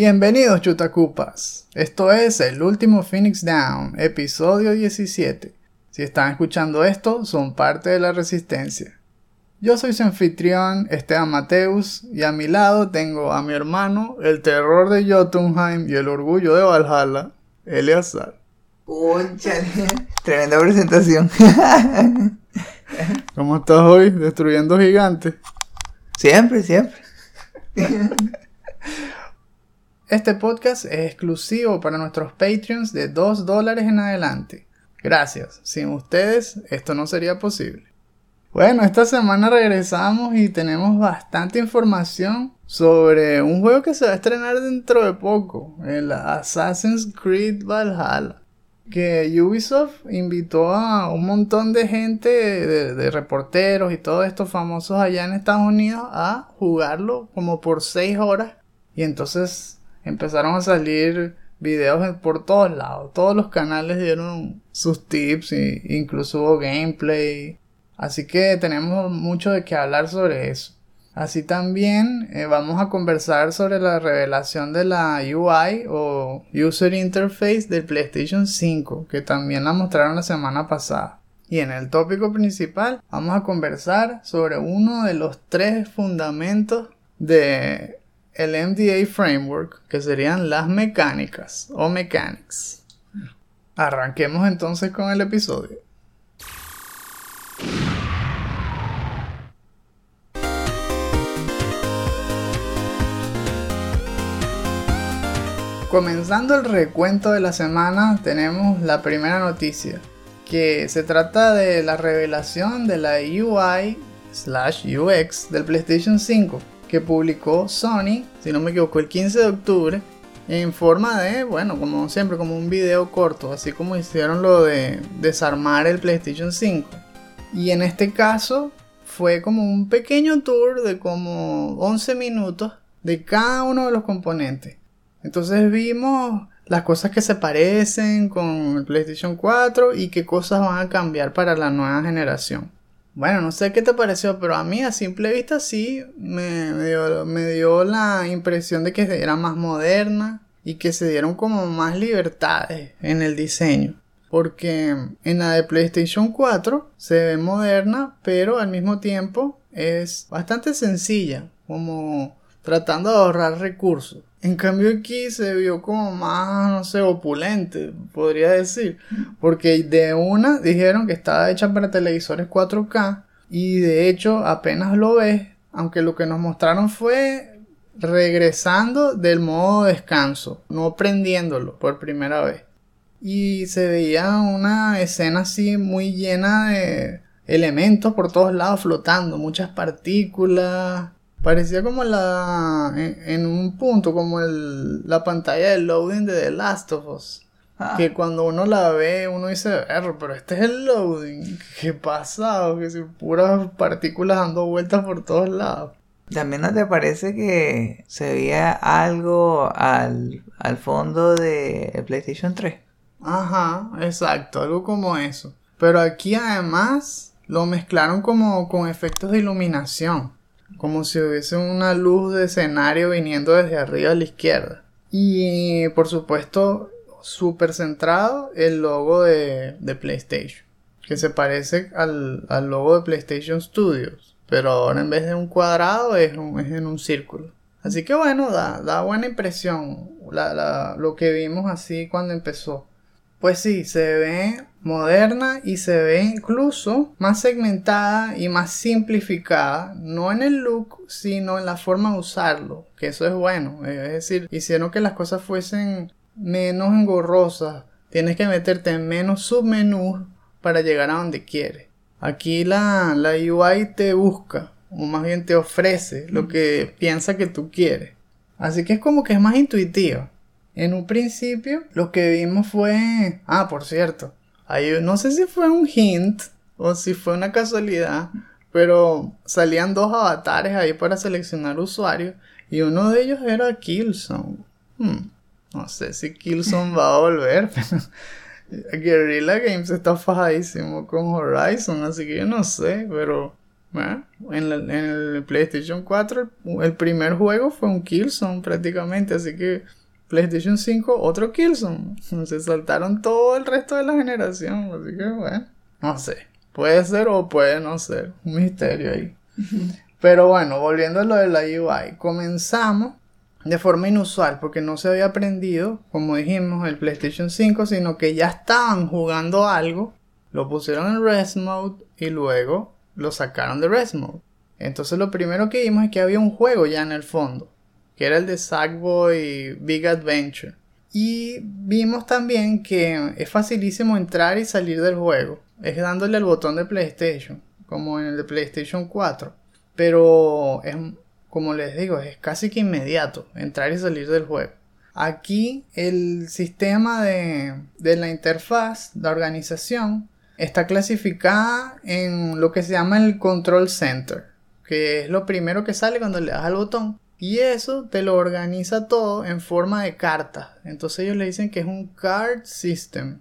Bienvenidos chutacupas. Esto es el último Phoenix Down, episodio 17. Si están escuchando esto, son parte de la resistencia. Yo soy su anfitrión, Esteban Mateus, y a mi lado tengo a mi hermano, el terror de Jotunheim y el orgullo de Valhalla, Eleazar. Cónchale, tremenda presentación. ¿Cómo estás hoy? Destruyendo gigantes. siempre, siempre. Este podcast es exclusivo para nuestros Patreons de 2 dólares en adelante. Gracias. Sin ustedes esto no sería posible. Bueno, esta semana regresamos y tenemos bastante información sobre un juego que se va a estrenar dentro de poco, el Assassin's Creed Valhalla. Que Ubisoft invitó a un montón de gente, de, de reporteros y todos estos famosos allá en Estados Unidos a jugarlo como por 6 horas. Y entonces empezaron a salir videos por todos lados. Todos los canales dieron sus tips incluso gameplay. Así que tenemos mucho de qué hablar sobre eso. Así también eh, vamos a conversar sobre la revelación de la UI o User Interface del PlayStation 5, que también la mostraron la semana pasada. Y en el tópico principal vamos a conversar sobre uno de los tres fundamentos de el MDA Framework, que serían las mecánicas o mechanics. Arranquemos entonces con el episodio. Comenzando el recuento de la semana, tenemos la primera noticia, que se trata de la revelación de la UI slash UX del PlayStation 5, que publicó Sony, si no me equivoco, el 15 de octubre, en forma de, bueno, como siempre, como un video corto, así como hicieron lo de desarmar el PlayStation 5. Y en este caso fue como un pequeño tour de como 11 minutos de cada uno de los componentes. Entonces vimos las cosas que se parecen con el PlayStation 4 y qué cosas van a cambiar para la nueva generación. Bueno, no sé qué te pareció, pero a mí a simple vista sí me, dio, me dio la impresión de que era más moderna y que se dieron como más libertades en el diseño. Porque en la de PlayStation 4 se ve moderna, pero al mismo tiempo es bastante sencilla, como tratando de ahorrar recursos. En cambio aquí se vio como más, no sé, opulente, podría decir. Porque de una dijeron que estaba hecha para televisores 4K y de hecho apenas lo ves, aunque lo que nos mostraron fue regresando del modo descanso, no prendiéndolo por primera vez. Y se veía una escena así muy llena de elementos por todos lados flotando, muchas partículas, Parecía como la. En, un punto, como el, la pantalla de loading de The Last of Us. Ah. Que cuando uno la ve, uno dice, pero este es el loading. ¿Qué pasado? Que si puras partículas dando vueltas por todos lados. ¿También no te parece que se veía algo al, al fondo de PlayStation 3? Ajá, exacto, algo como eso. Pero aquí además lo mezclaron como con efectos de iluminación como si hubiese una luz de escenario viniendo desde arriba a la izquierda. Y por supuesto, súper centrado el logo de, PlayStation, que se parece al, logo de PlayStation Studios, pero ahora en vez de un cuadrado es, en un círculo. Así que bueno, da, da buena impresión lo que vimos así cuando empezó. Pues sí, se ve moderna y se ve incluso más segmentada y más simplificada, no en el look, sino en la forma de usarlo, que eso es bueno, es decir, hicieron que las cosas fuesen menos engorrosas, tienes que meterte en menos submenús para llegar a donde quieres. Aquí la, la UI te busca, o más bien te ofrece lo que piensa que tú quieres. Así que es como que es más intuitiva. En un principio lo que vimos fue... Ah, por cierto. no sé si fue un hint o si fue una casualidad, pero salían dos avatares ahí para seleccionar usuarios y uno de ellos era Killzone. Hmm. No sé si Killzone va a volver, pero Guerrilla Games está fajadísimo con Horizon, así que yo no sé, pero bueno, en, en el PlayStation 4 el, el primer juego fue un Killzone prácticamente, así que PlayStation 5 otro Killzone. Se saltaron todo el resto de la generación, así que bueno, no sé. Puede ser o puede no ser, un misterio ahí. Pero bueno, volviendo a lo de la UI, comenzamos de forma inusual porque no se había aprendido, como dijimos, el PlayStation 5, sino que ya estaban jugando algo, lo pusieron en Rest Mode y luego lo sacaron de Rest Mode. Entonces lo primero que vimos es que había un juego ya en el fondo, que era el de Sackboy Big Adventure. Y vimos también que es facilísimo entrar y salir del juego, es dándole al botón de PlayStation, como en el de PlayStation 4. Pero es, como les digo, es casi que inmediato entrar y salir del juego. Aquí el sistema de, de la interfaz, de organización, está clasificada en lo que se llama el Control Center, que es lo primero que sale cuando le das al botón. Y eso te lo organiza todo en forma de cartas. Entonces ellos le dicen que es un card system.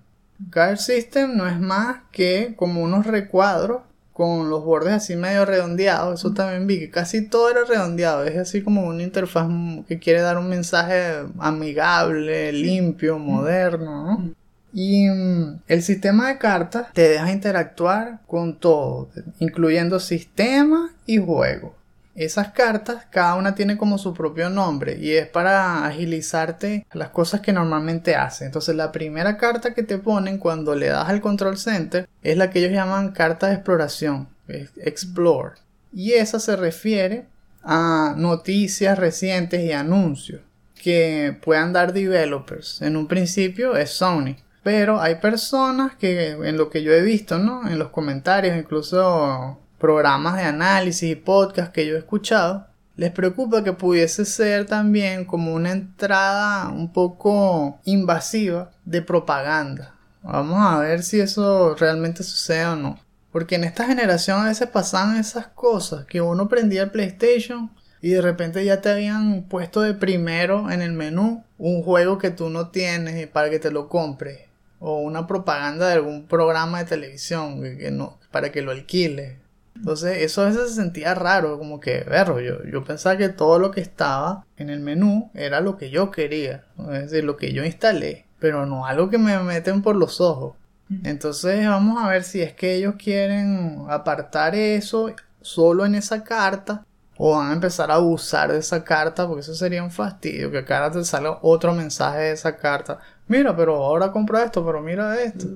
Card system no es más que como unos recuadros con los bordes así medio redondeados. Eso también vi que casi todo era redondeado. Es así como una interfaz que quiere dar un mensaje amigable, limpio, moderno, ¿no? Y mm, el sistema de cartas te deja interactuar con todo, incluyendo sistema y juego. Esas cartas, cada una tiene como su propio nombre y es para agilizarte las cosas que normalmente hace. Entonces la primera carta que te ponen cuando le das al control center es la que ellos llaman carta de exploración, Explore. Y esa se refiere a noticias recientes y anuncios que puedan dar developers. En un principio es Sony. Pero hay personas que, en lo que yo he visto, ¿no? En los comentarios, incluso programas de análisis y podcast que yo he escuchado, les preocupa que pudiese ser también como una entrada un poco invasiva de propaganda. Vamos a ver si eso realmente sucede o no. Porque en esta generación a veces pasaban esas cosas, que uno prendía el PlayStation y de repente ya te habían puesto de primero en el menú un juego que tú no tienes para que te lo compres. O una propaganda de algún programa de televisión que no, para que lo alquiles. Entonces eso a veces se sentía raro, como que, verlo, yo, yo pensaba que todo lo que estaba en el menú era lo que yo quería, es decir, lo que yo instalé, pero no algo que me meten por los ojos. Entonces vamos a ver si es que ellos quieren apartar eso solo en esa carta o van a empezar a abusar de esa carta porque eso sería un fastidio que cada te salga otro mensaje de esa carta. Mira, pero ahora compro esto, pero mira esto.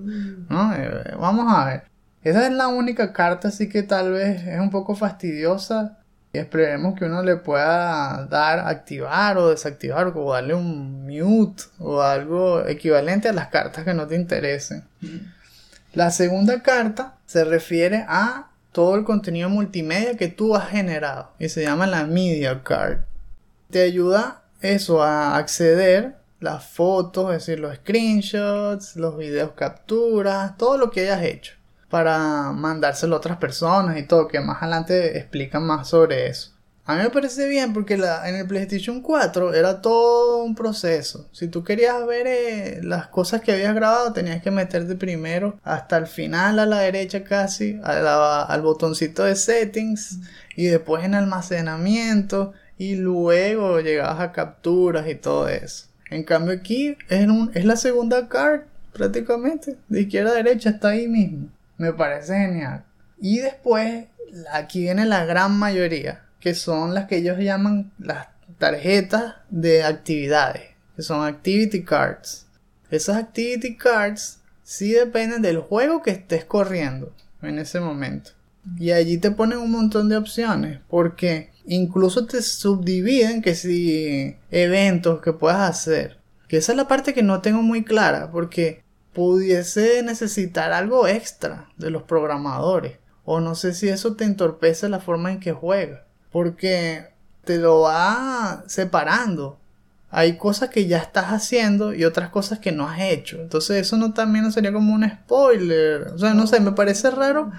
¿No? Eh, vamos a ver. Esa es la única carta así que tal vez es un poco fastidiosa y esperemos que uno le pueda dar activar o desactivar o darle un mute o algo equivalente a las cartas que no te interesen. La segunda carta se refiere a todo el contenido multimedia que tú has generado y se llama la media card. Te ayuda eso a acceder las fotos, es decir, los screenshots, los videos capturas, todo lo que hayas hecho para mandárselo a otras personas y todo, que más adelante explican más sobre eso. A mí me parece bien porque en el PlayStation 4 era todo un proceso. Si tú querías ver eh, las cosas que habías grabado, tenías que meterte primero hasta el final a la derecha casi, al botoncito de settings y después en almacenamiento y luego llegabas a capturas y todo eso. En cambio aquí es, es la segunda card prácticamente, de izquierda a derecha está ahí mismo. Me parece genial. Y después aquí viene la gran mayoría, que son las que ellos llaman las tarjetas de actividades, que son activity cards. Esas activity cards sí dependen del juego que estés corriendo en ese momento. Y allí te ponen un montón de opciones, porque incluso te subdividen que si eventos que puedas hacer. Que esa es la parte que no tengo muy clara, porque pudiese necesitar algo extra de los programadores. O no sé si eso te entorpece la forma en que juegas. Porque te lo va separando. Hay cosas que ya estás haciendo y otras cosas que no has hecho. Entonces eso no también no sería como un spoiler. O sea, no sé, me parece raro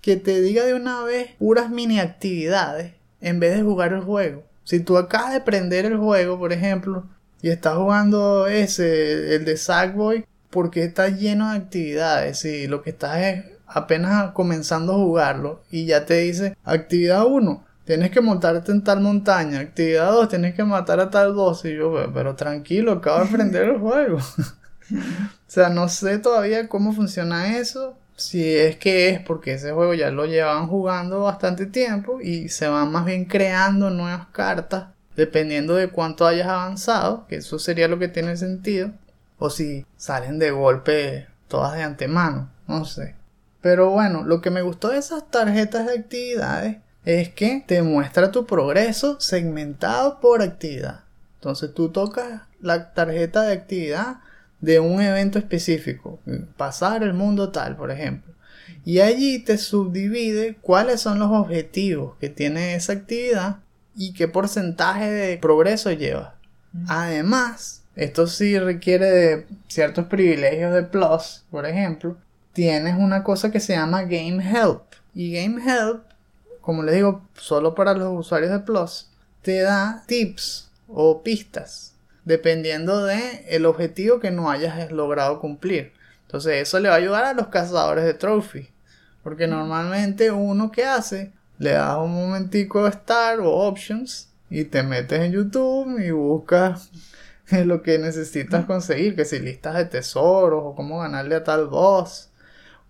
que te diga de una vez puras mini actividades en vez de jugar el juego. Si tú acabas de prender el juego, por ejemplo, y estás jugando ese, el de Sackboy, porque está lleno de actividades y lo que estás es apenas comenzando a jugarlo y ya te dice actividad 1 tienes que montarte en tal montaña actividad 2 tienes que matar a tal boss. Y yo pero tranquilo acabo de aprender el juego o sea no sé todavía cómo funciona eso si es que es porque ese juego ya lo llevan jugando bastante tiempo y se van más bien creando nuevas cartas dependiendo de cuánto hayas avanzado que eso sería lo que tiene sentido o si salen de golpe todas de antemano no sé pero bueno, lo que me gustó de esas tarjetas de actividades es que te muestra tu progreso segmentado por actividad. Entonces tú tocas la tarjeta de actividad de un evento específico, pasar el mundo tal, por ejemplo. Y allí te subdivide cuáles son los objetivos que tiene esa actividad y qué porcentaje de progreso lleva. Además, esto sí requiere de ciertos privilegios de Plus, por ejemplo, tienes una cosa que se llama Game Help. Y Game Help, como les digo, solo para los usuarios de Plus, te da tips o pistas dependiendo de el objetivo que no hayas logrado cumplir. Entonces eso le va a ayudar a los cazadores de trophy. Porque normalmente uno que hace, le das un momentico de Start o Options y te metes en YouTube y buscas lo que necesitas conseguir, que si listas de tesoros o cómo ganarle a tal boss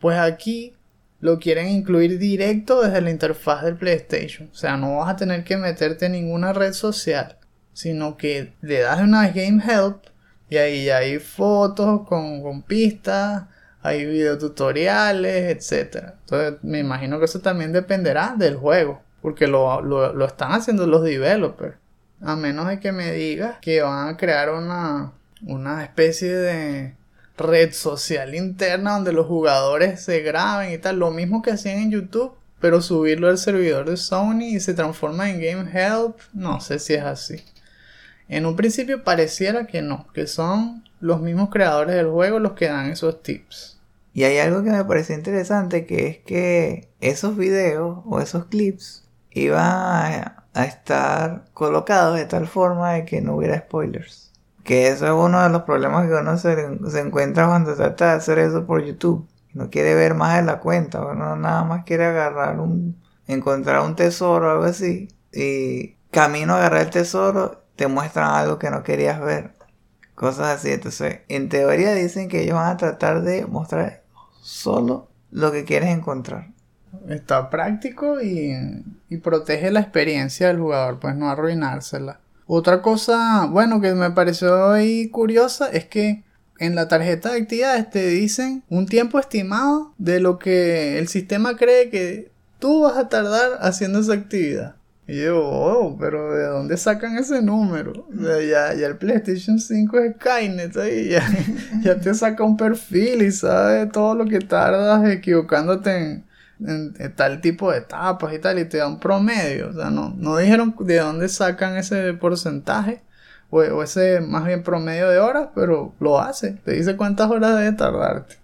pues aquí lo quieren incluir directo desde la interfaz del PlayStation. O sea, no vas a tener que meterte en ninguna red social, sino que le das una Game Help y ahí hay fotos con, pistas, hay videotutoriales, etc. Entonces me imagino que eso también dependerá del juego, porque lo, lo están haciendo los developers. A menos de que me digas que van a crear una, una especie de red social interna donde los jugadores se graben y tal, lo mismo que hacían en YouTube, pero subirlo al servidor de Sony y se transforma en Game Help, no sé si es así. En un principio pareciera que no, que son los mismos creadores del juego los que dan esos tips. Y hay algo que me pareció interesante, que es que esos videos o esos clips iban a, a estar colocados de tal forma de que no hubiera spoilers. Que eso es uno de los problemas que uno se, encuentra cuando trata de hacer eso por YouTube. No quiere ver más de la cuenta, uno nada más quiere agarrar un, encontrar un tesoro o algo así. Y camino a agarrar el tesoro, te muestran algo que no querías ver. Cosas así. Entonces, en teoría dicen que ellos van a tratar de mostrar solo lo que quieres encontrar. Está práctico y, protege la experiencia del jugador, pues no arruinársela. Otra cosa, bueno, que me pareció ahí curiosa es que en la tarjeta de actividades te dicen un tiempo estimado de lo que el sistema cree que tú vas a tardar haciendo esa actividad. Y yo, oh, pero ¿de dónde sacan ese número? ya, ya el PlayStation 5 es Skynet ya, ya te saca un perfil y sabe todo lo que tardas equivocándote en, tal tipo de etapas y tal, y te da un promedio. O sea, no, no dijeron de dónde sacan ese porcentaje o, ese más bien promedio de horas, pero lo hace. Te dice cuántas horas debe tardarte.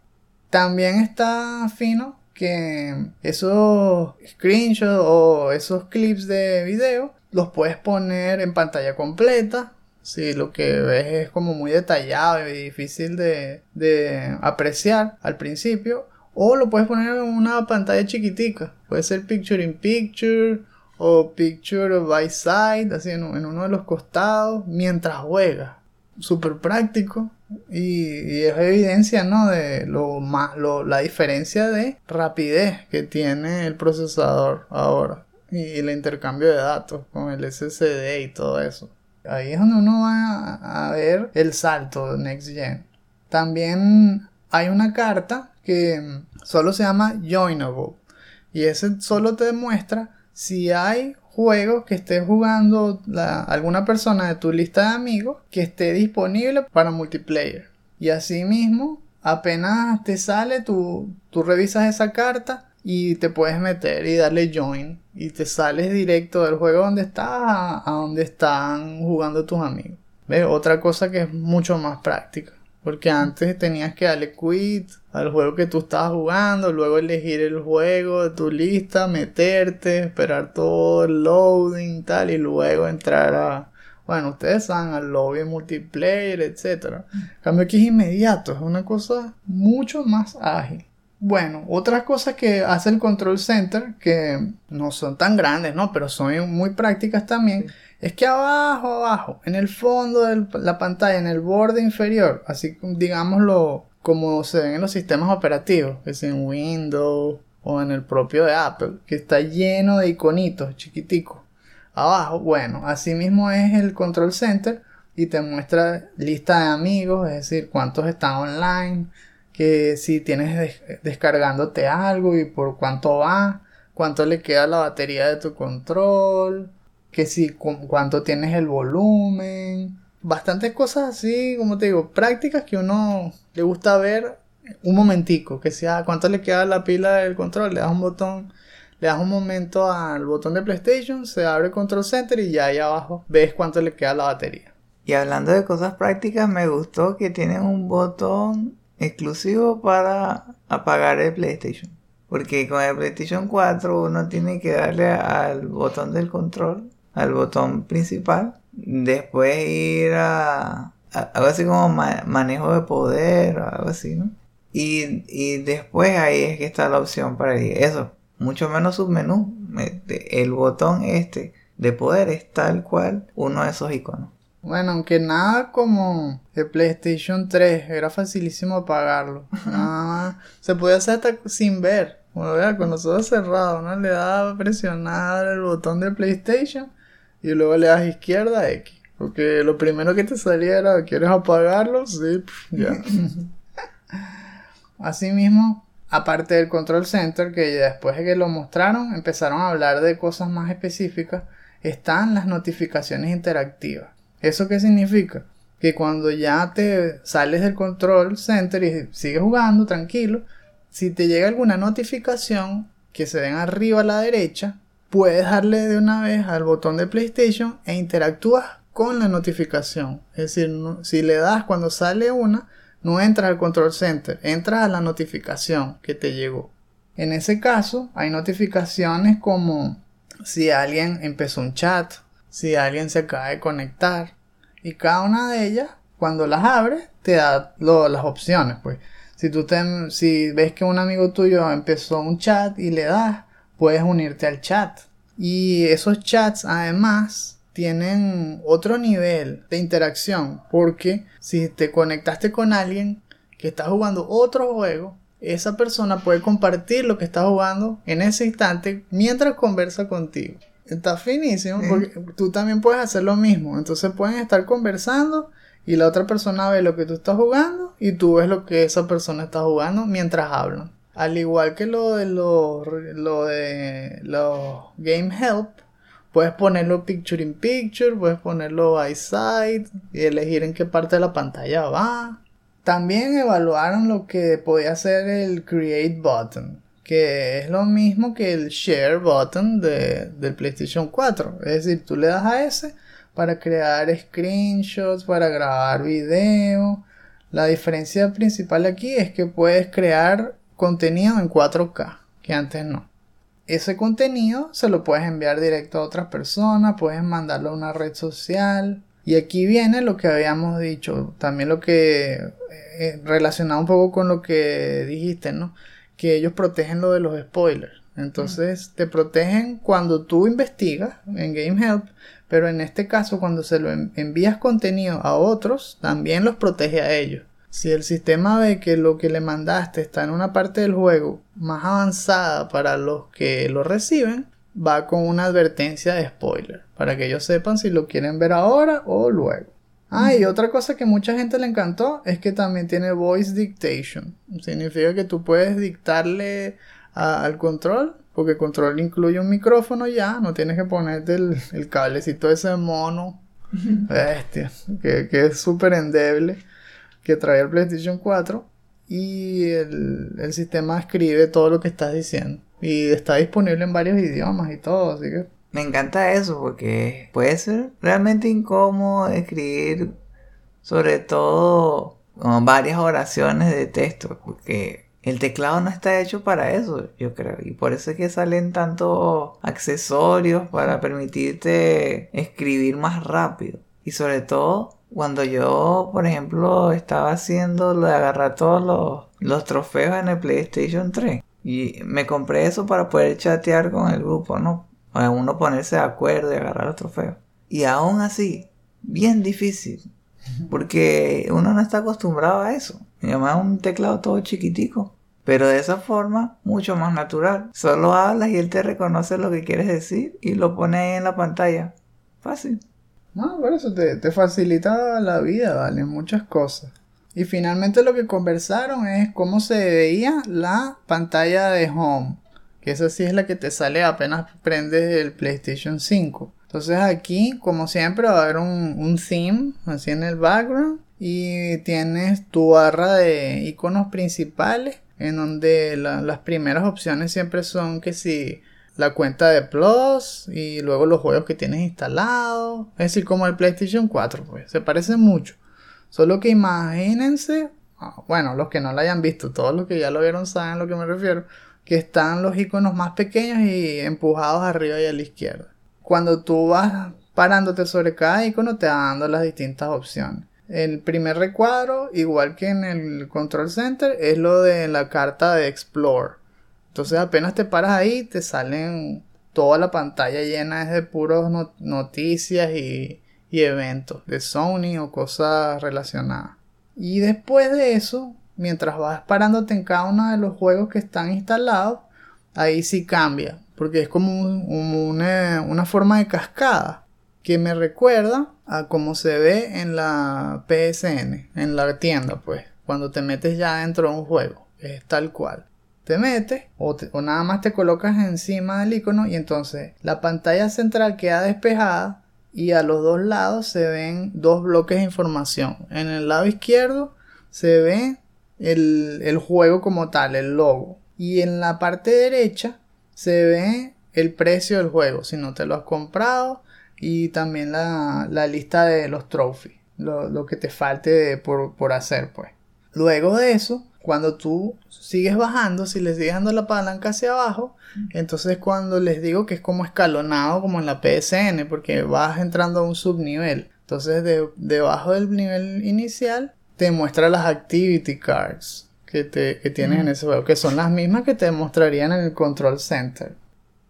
También está fino que esos screenshots o esos clips de video los puedes poner en pantalla completa. Si lo que ves es como muy detallado y difícil de, de apreciar al principio o lo puedes poner en una pantalla chiquitica. Puede ser picture in picture o picture by side, así en, uno de los costados, mientras juegas. Súper práctico. Y, es evidencia, ¿no? De lo más, la diferencia de rapidez que tiene el procesador ahora. Y, el intercambio de datos con el SSD y todo eso. Ahí es donde uno va a, a ver el salto de Next Gen. También hay una carta que solo se llama Joinable. Y ese solo te demuestra si hay juegos que esté jugando alguna persona de tu lista de amigos que esté disponible para multiplayer. Y asimismo, apenas te sale, tú, revisas esa carta y te puedes meter y darle join. Y te sales directo del juego donde estás a, a donde están jugando tus amigos. ¿Ves? Otra cosa que es mucho más práctica. Porque antes tenías que darle quit al juego que tú estabas jugando, luego elegir el juego de tu lista, meterte, esperar todo el loading y tal, y luego entrar a bueno, ustedes saben, al lobby multiplayer, etc. Cambio aquí es inmediato, es una cosa mucho más ágil. Bueno, otras cosas que hace el Control Center, que no son tan grandes, ¿no? Pero son muy prácticas también, es que abajo, abajo, en el fondo de la pantalla, en el borde inferior, así digámoslo como se ven en los sistemas operativos, es en Windows o en el propio de Apple, que está lleno de iconitos chiquiticos. Abajo, bueno, así mismo es el Control Center y te muestra lista de amigos, es decir, cuántos están online, que si tienes descargándote algo y por cuánto va, cuánto le queda la batería de tu control, que si cuánto tienes el volumen, bastantes cosas así, como te digo, prácticas que uno le gusta ver un momentico, que sea cuánto le queda la pila del control, le das un botón, le das un momento al botón de PlayStation, se abre el Control Center y ya ahí abajo ves cuánto le queda la batería. Y hablando de cosas prácticas, me gustó que tienen un botón exclusivo para apagar el PlayStation. Porque con el PlayStation 4 uno tiene que darle al botón del control, al botón principal, después ir a, algo así como manejo de poder, algo así, ¿no? Y, y, después ahí es que está la opción para ir. Eso, mucho menos submenú. El botón este de poder es tal cual uno de esos iconos. Bueno, aunque nada como el PlayStation 3, era facilísimo apagarlo. Nada Se podía hacer hasta sin ver. Bueno, con los ojos cerrados, ¿no? Le daba a presionar el botón de PlayStation y luego le das izquierda X. Porque lo primero que te salía era, ¿quieres apagarlo? Sí, ya. Asimismo, aparte del Control Center, que después de que lo mostraron, empezaron a hablar de cosas más específicas, están las notificaciones interactivas. ¿Eso qué significa? Que cuando ya te sales del control center y sigues jugando tranquilo, si te llega alguna notificación que se ven arriba a la derecha, puedes darle de una vez al botón de PlayStation e interactúas con la notificación. Es decir, si le das cuando sale una, no entras al control center, entras a la notificación que te llegó. En ese caso, hay notificaciones como si alguien empezó un chat si alguien se acaba de conectar. Y cada una de ellas, cuando las abres, te da las opciones. Pues si tú te, si ves que un amigo tuyo empezó un chat y le das, puedes unirte al chat. Y esos chats además tienen otro nivel de interacción. Porque si te conectaste con alguien que está jugando otro juego, esa persona puede compartir lo que está jugando en ese instante mientras conversa contigo. Está finísimo, porque tú también puedes hacer lo mismo. Entonces pueden estar conversando y la otra persona ve lo que tú estás jugando y tú ves lo que esa persona está jugando mientras hablan. Al igual que lo de los, lo de los Game Help, puedes ponerlo picture in picture, puedes ponerlo eyesight y elegir en qué parte de la pantalla va. También evaluaron lo que podía hacer el Create Button que es lo mismo que el share button de, del PlayStation 4. Es decir, tú le das a ese para crear screenshots, para grabar video. La diferencia principal aquí es que puedes crear contenido en 4K, que antes no. Ese contenido se lo puedes enviar directo a otras personas, puedes mandarlo a una red social. Y aquí viene lo que habíamos dicho, también lo que eh, relacionado un poco con lo que dijiste, ¿no? que ellos protegen lo de los spoilers. Entonces te protegen cuando tú investigas en Game Help, pero en este caso cuando se lo envías contenido a otros, también los protege a ellos. Si el sistema ve que lo que le mandaste está en una parte del juego más avanzada para los que lo reciben, va con una advertencia de spoiler, para que ellos sepan si lo quieren ver ahora o luego. Ah, y otra cosa que mucha gente le encantó es que también tiene voice dictation. Significa que tú puedes dictarle al control, porque el control incluye un micrófono ya, no tienes que ponerte el, cablecito ese mono, bestia, que, es súper endeble, que trae el PlayStation 4. Y el, el sistema escribe todo lo que estás diciendo. Y está disponible en varios idiomas y todo, así que me encanta eso porque puede ser realmente incómodo escribir sobre todo varias oraciones de texto porque el teclado no está hecho para eso, yo creo. Y por eso es que salen tantos accesorios para permitirte escribir más rápido. Y sobre todo cuando yo, por ejemplo, estaba haciendo lo de agarrar todos los, los trofeos en el PlayStation 3. Y me compré eso para poder chatear con el grupo, ¿no? O uno ponerse de acuerdo y agarrar los trofeos. Y aún así, bien difícil. Porque uno no está acostumbrado a eso. Mi mamá es un teclado todo chiquitico. Pero de esa forma, mucho más natural. Solo hablas y él te reconoce lo que quieres decir y lo pone ahí en la pantalla. Fácil. No, por eso te, te facilita la vida, ¿vale? Muchas cosas. Y finalmente lo que conversaron es cómo se veía la pantalla de home. Que esa sí es la que te sale apenas prendes el PlayStation 5. Entonces aquí, como siempre, va a haber un, un theme así en el background. Y tienes tu barra de iconos principales en donde las primeras opciones siempre son que si la cuenta de Plus y luego los juegos que tienes instalados, es decir, como el PlayStation 4, pues se parece mucho. Solo que imagínense, ah, bueno, los que no lo hayan visto, todos los que ya lo vieron saben a lo que me refiero, que están los iconos más pequeños y empujados arriba y a la izquierda. Cuando tú vas parándote sobre cada icono te va dando las distintas opciones. El primer recuadro, igual que en el Control Center, es lo de la carta de Explore. Entonces apenas te paras ahí, te salen toda la pantalla llena de puros noticias y, eventos de Sony o cosas relacionadas. Y después de eso, mientras vas parándote en cada uno de los juegos que están instalados, ahí sí cambia, porque es como una, una, forma de cascada que me recuerda a cómo se ve en la PSN, en la tienda, pues, cuando te metes ya dentro de un juego, es tal cual. Te metes o, o nada más te colocas encima del icono y entonces la pantalla central queda despejada y a los dos lados se ven dos bloques de información. En el lado izquierdo se ve el, el, juego como tal, el logo. Y en la parte derecha se ve el precio del juego, si no te lo has comprado, y también la, lista de los trophies, lo, que te falte por, por, hacer, pues. Luego de eso, cuando tú sigues bajando, si les sigues dando la palanca hacia abajo, entonces cuando les digo que es como escalonado, como en la PSN, porque vas entrando a un subnivel. Entonces, de, debajo del nivel inicial, te muestra las activity cards que, te, que tienes en ese juego, que son las mismas que te mostrarían en el control center.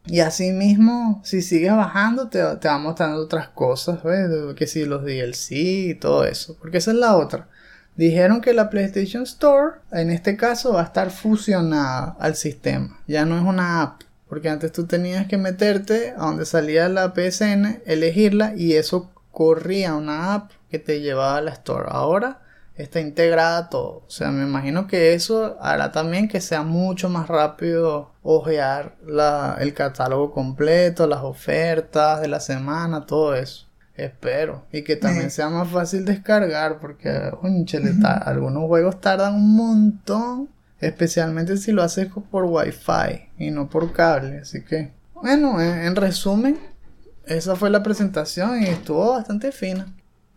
Y así mismo, si sigues bajando, te, te va mostrando otras cosas, ¿ves? Que si los DLC y todo eso. Porque esa es la otra. Dijeron que la PlayStation Store, en este caso, va a estar fusionada al sistema. Ya no es una app. Porque antes tú tenías que meterte a donde salía la PSN, elegirla y eso corría una app que te llevaba a la Store. Ahora está integrada todo. O sea, me imagino que eso hará también que sea mucho más rápido ojear el catálogo completo, las ofertas de la semana, todo eso. Espero. Y que también sea más fácil descargar, porque algunos juegos tardan un montón, especialmente si lo haces por wifi y no por cable. Así que, bueno, en resumen, esa fue la presentación y estuvo bastante fina.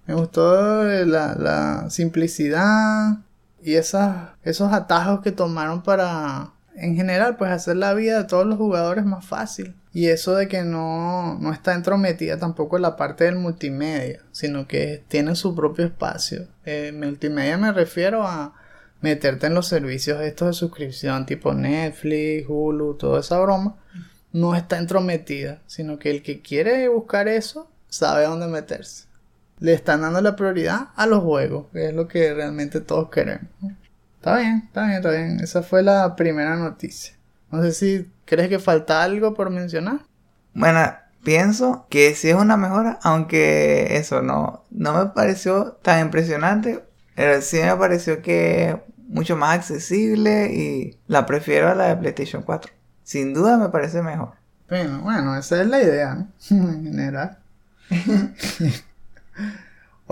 Me gustó la, simplicidad y esas, esos atajos que tomaron para, en general, pues hacer la vida de todos los jugadores más fácil. Y eso de que no, no está entrometida tampoco en la parte del multimedia, sino que tiene su propio espacio. Eh, multimedia me refiero a meterte en los servicios estos de suscripción tipo Netflix, Hulu, toda esa broma. No está entrometida, sino que el que quiere buscar eso sabe dónde meterse le están dando la prioridad a los juegos, que es lo que realmente todos queremos. Está bien, está bien, está bien. Esa fue la primera noticia. No sé si crees que falta algo por mencionar. Bueno, pienso que sí es una mejora, aunque eso no, no me pareció tan impresionante. Pero sí me pareció que mucho más accesible y la prefiero a la de PlayStation 4. Sin duda me parece mejor. Bueno, bueno, esa es la idea, ¿no? en general.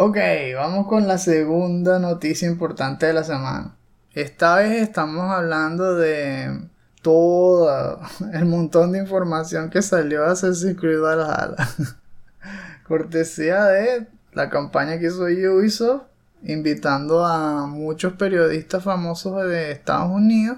Ok, vamos con la segunda noticia importante de la semana. Esta vez estamos hablando de todo el montón de información que salió a Assassin's Creed Valhalla. Cortesía de la campaña que hizo Ubisoft, invitando a muchos periodistas famosos de Estados Unidos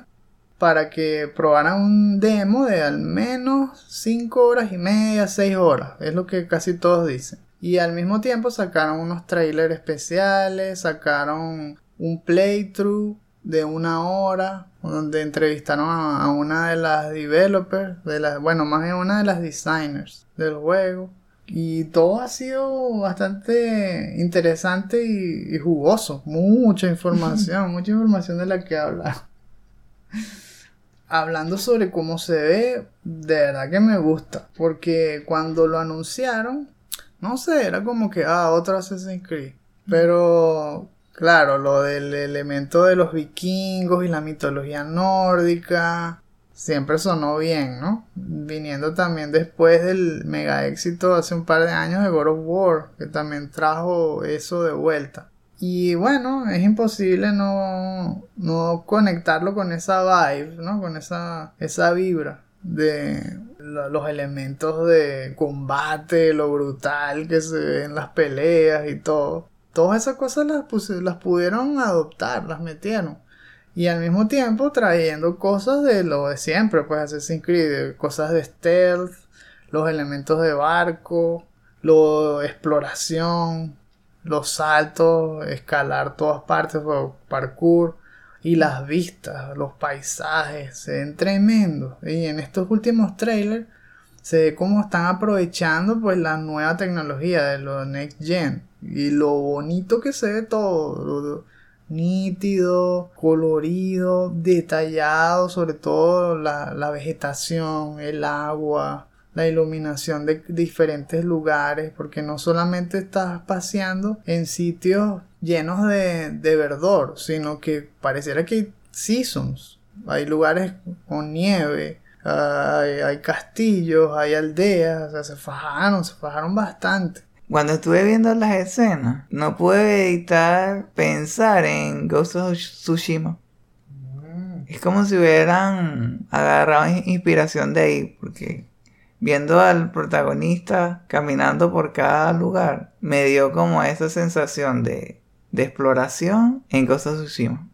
para que probaran un demo de al menos 5 horas y media, 6 horas. Es lo que casi todos dicen. Y al mismo tiempo sacaron unos trailers especiales, sacaron un playthrough de una hora donde entrevistaron a, una de las developers, de las, bueno, más bien una de las designers del juego. Y todo ha sido bastante interesante y, jugoso. Mucha información, mucha información de la que hablar. Hablando sobre cómo se ve, de verdad que me gusta. Porque cuando lo anunciaron, no sé, era como que, ah, otro Assassin's Creed. Pero, claro, lo del elemento de los vikingos y la mitología nórdica, siempre sonó bien, ¿no? Viniendo también después del mega éxito hace un par de años de God of War, que también trajo eso de vuelta. Y bueno, es imposible no, no conectarlo con esa vibe, ¿no? Con esa, esa vibra de los elementos de combate, lo brutal que se ve en las peleas y todo. Todas esas cosas las, las pudieron adoptar, las metieron. Y al mismo tiempo trayendo cosas de lo de siempre, pues Assassin's Creed, cosas de stealth, los elementos de barco, lo exploración, los saltos, escalar todas partes, parkour y las vistas, los paisajes, se ven tremendos. Y en estos últimos trailers se ve cómo están aprovechando pues la nueva tecnología de los next gen y lo bonito que se ve todo, nítido, colorido, detallado, sobre todo la, la vegetación, el agua, la iluminación de diferentes lugares, porque no solamente estás paseando en sitios llenos de, de verdor, sino que pareciera que hay seasons, hay lugares con nieve, hay, castillos, hay aldeas, o sea, se fajaron, se fajaron bastante. Cuando estuve viendo las escenas, no pude evitar pensar en Ghost of Tsushima. Es como si hubieran agarrado inspiración de ahí, porque viendo al protagonista caminando por cada lugar, me dio como esa sensación de, de exploración en Ghost of Tsushima.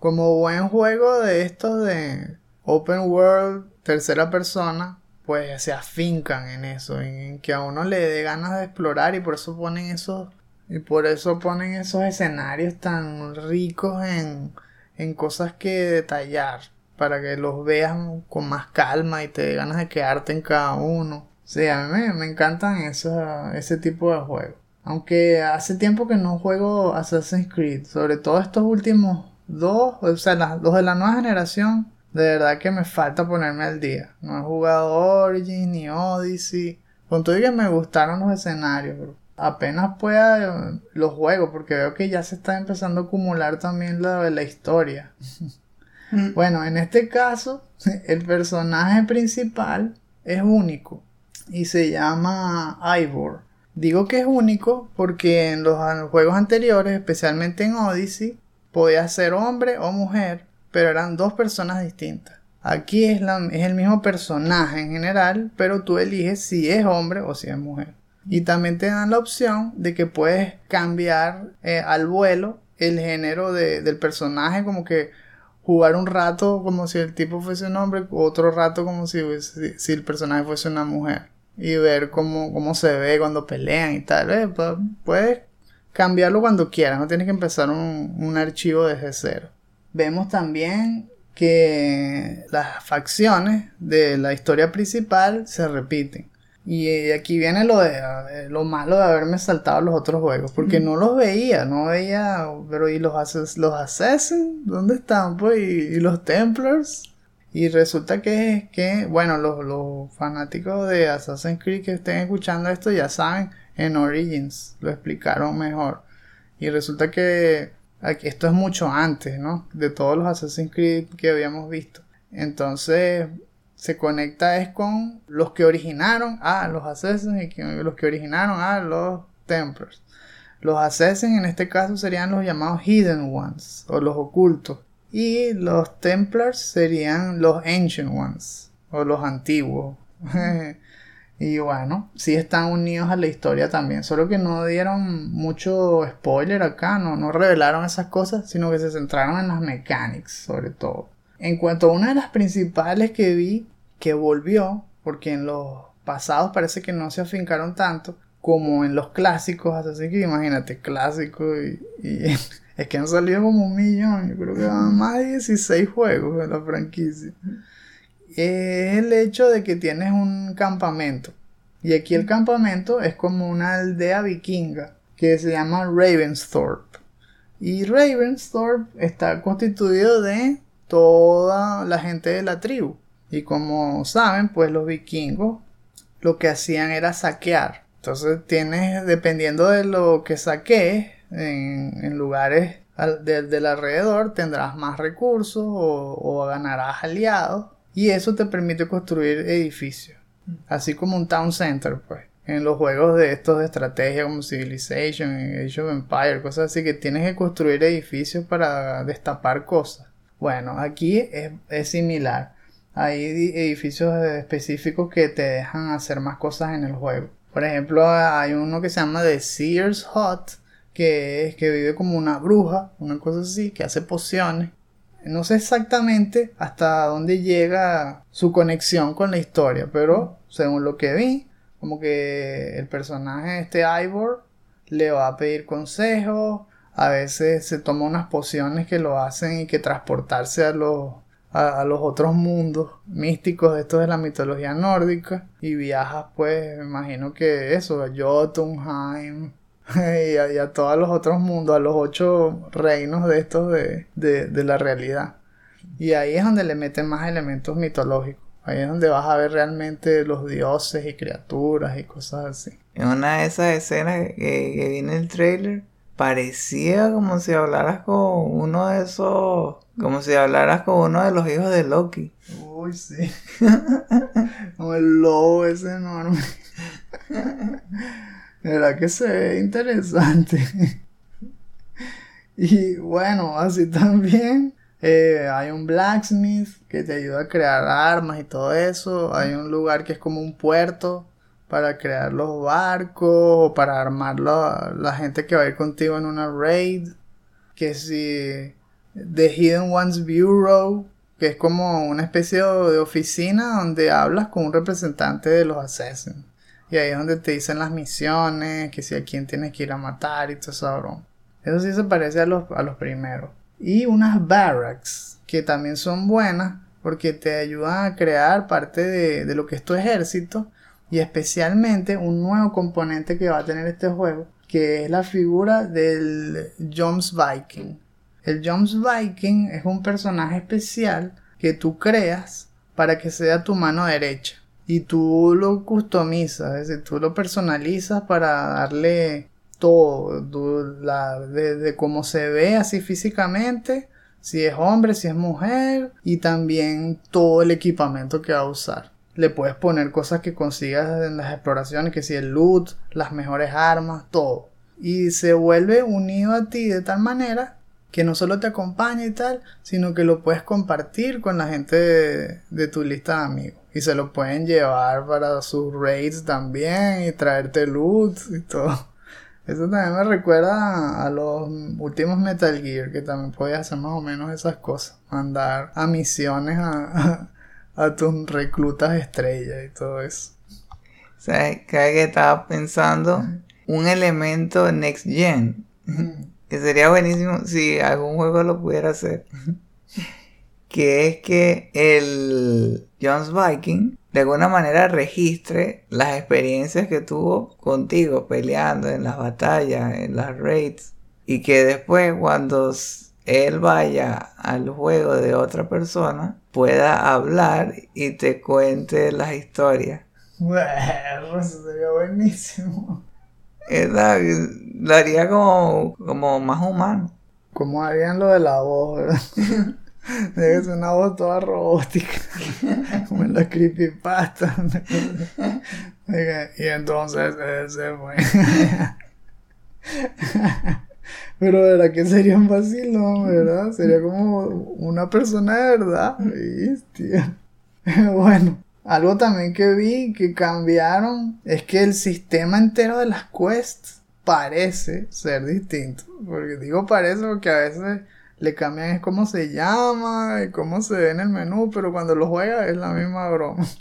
Como buen juego de estos de open world, tercera persona, pues se afincan en eso, en que a uno le dé ganas de explorar y por eso ponen esos y por eso ponen esos escenarios tan ricos en, en cosas que detallar para que los veas con más calma y te dé ganas de quedarte en cada uno. Sí, a mí me, encantan ese tipo de juegos. Aunque hace tiempo que no juego Assassin's Creed, sobre todo estos últimos dos, o sea, los de la nueva generación, de verdad que me falta ponerme al día. No he jugado Origin ni Odyssey. Con todo que me gustaron los escenarios, pero apenas pueda los juegos, porque veo que ya se está empezando a acumular también la, la historia. Bueno, en este caso, el personaje principal es único y se llama Ivor. Digo que es único porque en los juegos anteriores, especialmente en Odyssey, podía ser hombre o mujer, pero eran dos personas distintas. Aquí es, es el mismo personaje en general, pero tú eliges si es hombre o si es mujer. Y también te dan la opción de que puedes cambiar eh, al vuelo el género del personaje, como que jugar un rato como si el tipo fuese un hombre, otro rato como si, si, el personaje fuese una mujer. Y ver cómo, cómo se ve cuando pelean y tal. Eh, puedes cambiarlo cuando quieras, no tienes que empezar un, un archivo desde cero. Vemos también que las facciones de la historia principal se repiten. Y aquí viene lo de lo malo de haberme saltado los otros juegos, porque no los veía, no veía, pero y los los Assassins, ¿dónde están? Pues y, los Templars. Y resulta que, que bueno, los, los fanáticos de Assassin's Creed que estén escuchando esto ya saben, en Origins lo explicaron mejor. Y resulta que esto es mucho antes, ¿no? De todos los Assassin's Creed que habíamos visto. Entonces, se conecta es con los que originaron a los Assassins y los que originaron a los Templars. Los Assassins en este caso serían los llamados Hidden Ones o los ocultos. Y los Templars serían los Ancient Ones o los antiguos. y bueno, sí están unidos a la historia también. Solo que no dieron mucho spoiler acá, no, no revelaron esas cosas, sino que se centraron en las mechanics sobre todo. En cuanto a una de las principales que vi que volvió, porque en los pasados parece que no se afincaron tanto, como en los clásicos, así que imagínate, clásico y, es que han salido como un millón, yo creo que más de 16 juegos en la franquicia. Es el hecho de que tienes un campamento. Y aquí el campamento es como una aldea vikinga que se llama Ravensthorpe. Y Ravensthorpe está constituido de toda la gente de la tribu. Y como saben, pues los vikingos lo que hacían era saquear. Entonces tienes, dependiendo de lo que saques en, lugares del alrededor, tendrás más recursos o, o ganarás aliados. Y eso te permite construir edificios. Así como un town center, pues. En los juegos de estos de estrategia como Civilization, Age of Empire, cosas así que tienes que construir edificios para destapar cosas. Bueno, aquí es, similar. Hay edificios específicos que te dejan hacer más cosas en el juego. Por ejemplo, hay uno que se llama The Sears Hut, que es que vive como una bruja, una cosa así, que hace pociones. No sé exactamente hasta dónde llega su conexión con la historia, pero según lo que vi, como que el personaje este Ivor le va a pedir consejos, a veces se toma unas pociones que lo hacen y que transportarse a los, a, los otros mundos místicos de estos de la mitología nórdica y viajas pues me imagino que eso, a Jotunheim y a, todos los otros mundos, a los ocho reinos de estos de, de la realidad. Y ahí es donde le meten más elementos mitológicos. Ahí es donde vas a ver realmente los dioses y criaturas y cosas así. En una de esas escenas que, que vi en el trailer, parecía como si hablaras con uno de esos, como si hablaras con uno de los hijos de Loki. Uy, sí. como el lobo ese enorme. ¿Verdad que se ve interesante? y bueno, así también eh, hay un blacksmith que te ayuda a crear armas y todo eso. Hay un lugar que es como un puerto para crear los barcos o para armar la, gente que va a ir contigo en una raid. Que si The Hidden Ones Bureau, que es como una especie de oficina donde hablas con un representante de los assassins. Y ahí es donde te dicen las misiones, que si a quién tienes que ir a matar y todo eso. Eso sí se parece a los, a los primeros. Y unas barracks, que también son buenas porque te ayudan a crear parte de, de lo que es tu ejército y especialmente un nuevo componente que va a tener este juego, que es la figura del Jones Viking. El Jones Viking es un personaje especial que tú creas para que sea tu mano derecha. Y tú lo customizas, es decir, tú lo personalizas para darle todo, desde cómo se ve así físicamente, si es hombre, si es mujer, y también todo el equipamiento que va a usar le puedes poner cosas que consigas en las exploraciones, que si el loot, las mejores armas, todo. Y se vuelve unido a ti de tal manera que no solo te acompaña y tal, sino que lo puedes compartir con la gente de, tu lista de amigos. Y se lo pueden llevar para sus raids también y traerte loot y todo. Eso también me recuerda a los últimos Metal Gear, que también podías hacer más o menos esas cosas. Mandar a misiones a a tus reclutas estrellas y todo eso. ¿Sabes? Cada que estaba pensando un elemento next gen. Que sería buenísimo si algún juego lo pudiera hacer. que es que el Jones Viking de alguna manera registre las experiencias que tuvo contigo peleando en las batallas, en las raids. Y que después cuando él vaya al juego de otra persona, pueda hablar y te cuente las historias. Bueno, eso sería buenísimo. Lo haría como, como más humano. Como harían lo de la voz, ¿verdad? Debe ser una voz toda robótica. como en la creepypasta. y entonces ese fue. Pero verdad que sería un vacilón, ¿verdad? Sería como una persona de verdad. bueno, algo también que vi que cambiaron es que el sistema entero de las quests parece ser distinto. Porque digo parece porque a veces le cambian es cómo se llama y cómo se ve en el menú, pero cuando lo juegas es la misma broma.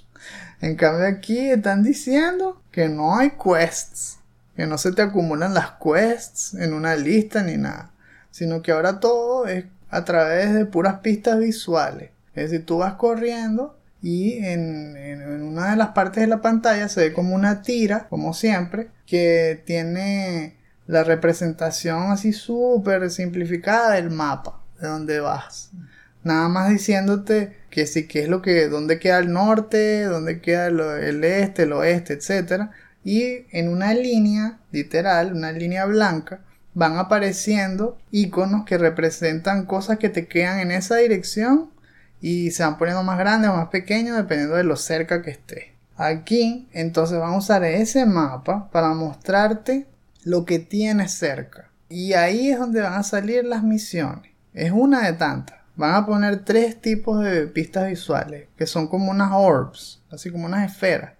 En cambio aquí están diciendo que no hay quests que no se te acumulan las quests en una lista ni nada, sino que ahora todo es a través de puras pistas visuales. Es decir, tú vas corriendo y en, una de las partes de la pantalla se ve como una tira, como siempre, que tiene la representación así súper simplificada del mapa de donde vas. Nada más diciéndote que sí, que es lo que, dónde queda el norte, dónde queda el, este, el oeste, etc. Y en una línea, literal, una línea blanca, van apareciendo iconos que representan cosas que te quedan en esa dirección y se van poniendo más grandes o más pequeños dependiendo de lo cerca que esté. Aquí entonces vamos a usar ese mapa para mostrarte lo que tienes cerca. Y ahí es donde van a salir las misiones. Es una de tantas van a poner tres tipos de pistas visuales, que son como unas orbs, así como unas esferas.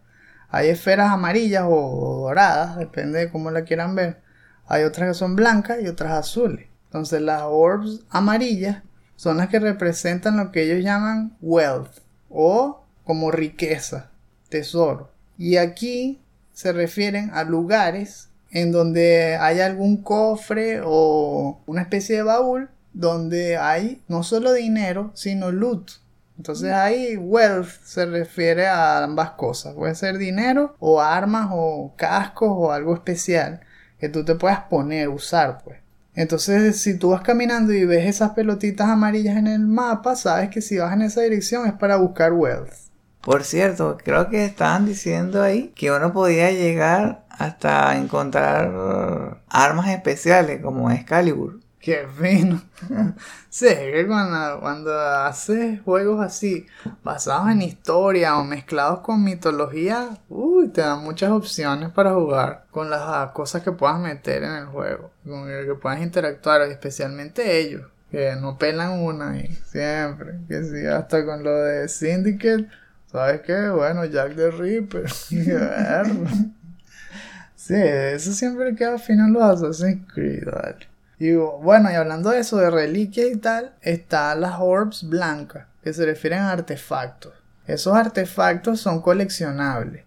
Hay esferas amarillas o doradas, depende de cómo la quieran ver. Hay otras que son blancas y otras azules. Entonces las orbs amarillas son las que representan lo que ellos llaman wealth o como riqueza, tesoro. Y aquí se refieren a lugares en donde hay algún cofre o una especie de baúl donde hay no solo dinero, sino loot. Entonces ahí wealth se refiere a ambas cosas. Puede ser dinero o armas o cascos o algo especial que tú te puedas poner, usar pues. Entonces si tú vas caminando y ves esas pelotitas amarillas en el mapa, sabes que si vas en esa dirección es para buscar wealth. Por cierto, creo que estaban diciendo ahí que uno podía llegar hasta encontrar armas especiales como Excalibur. Qué fino. sí, que cuando, cuando haces juegos así, basados en historia o mezclados con mitología, uy, te dan muchas opciones para jugar con las cosas que puedas meter en el juego, con el que puedas interactuar, especialmente ellos, que no pelan una y siempre, que sí, hasta con lo de Syndicate, ¿sabes qué? Bueno, Jack the Ripper, sí, eso siempre queda fino en los Assassin's Creed, ¿vale? Y bueno, y hablando de eso, de reliquias y tal, están las orbs blancas, que se refieren a artefactos. Esos artefactos son coleccionables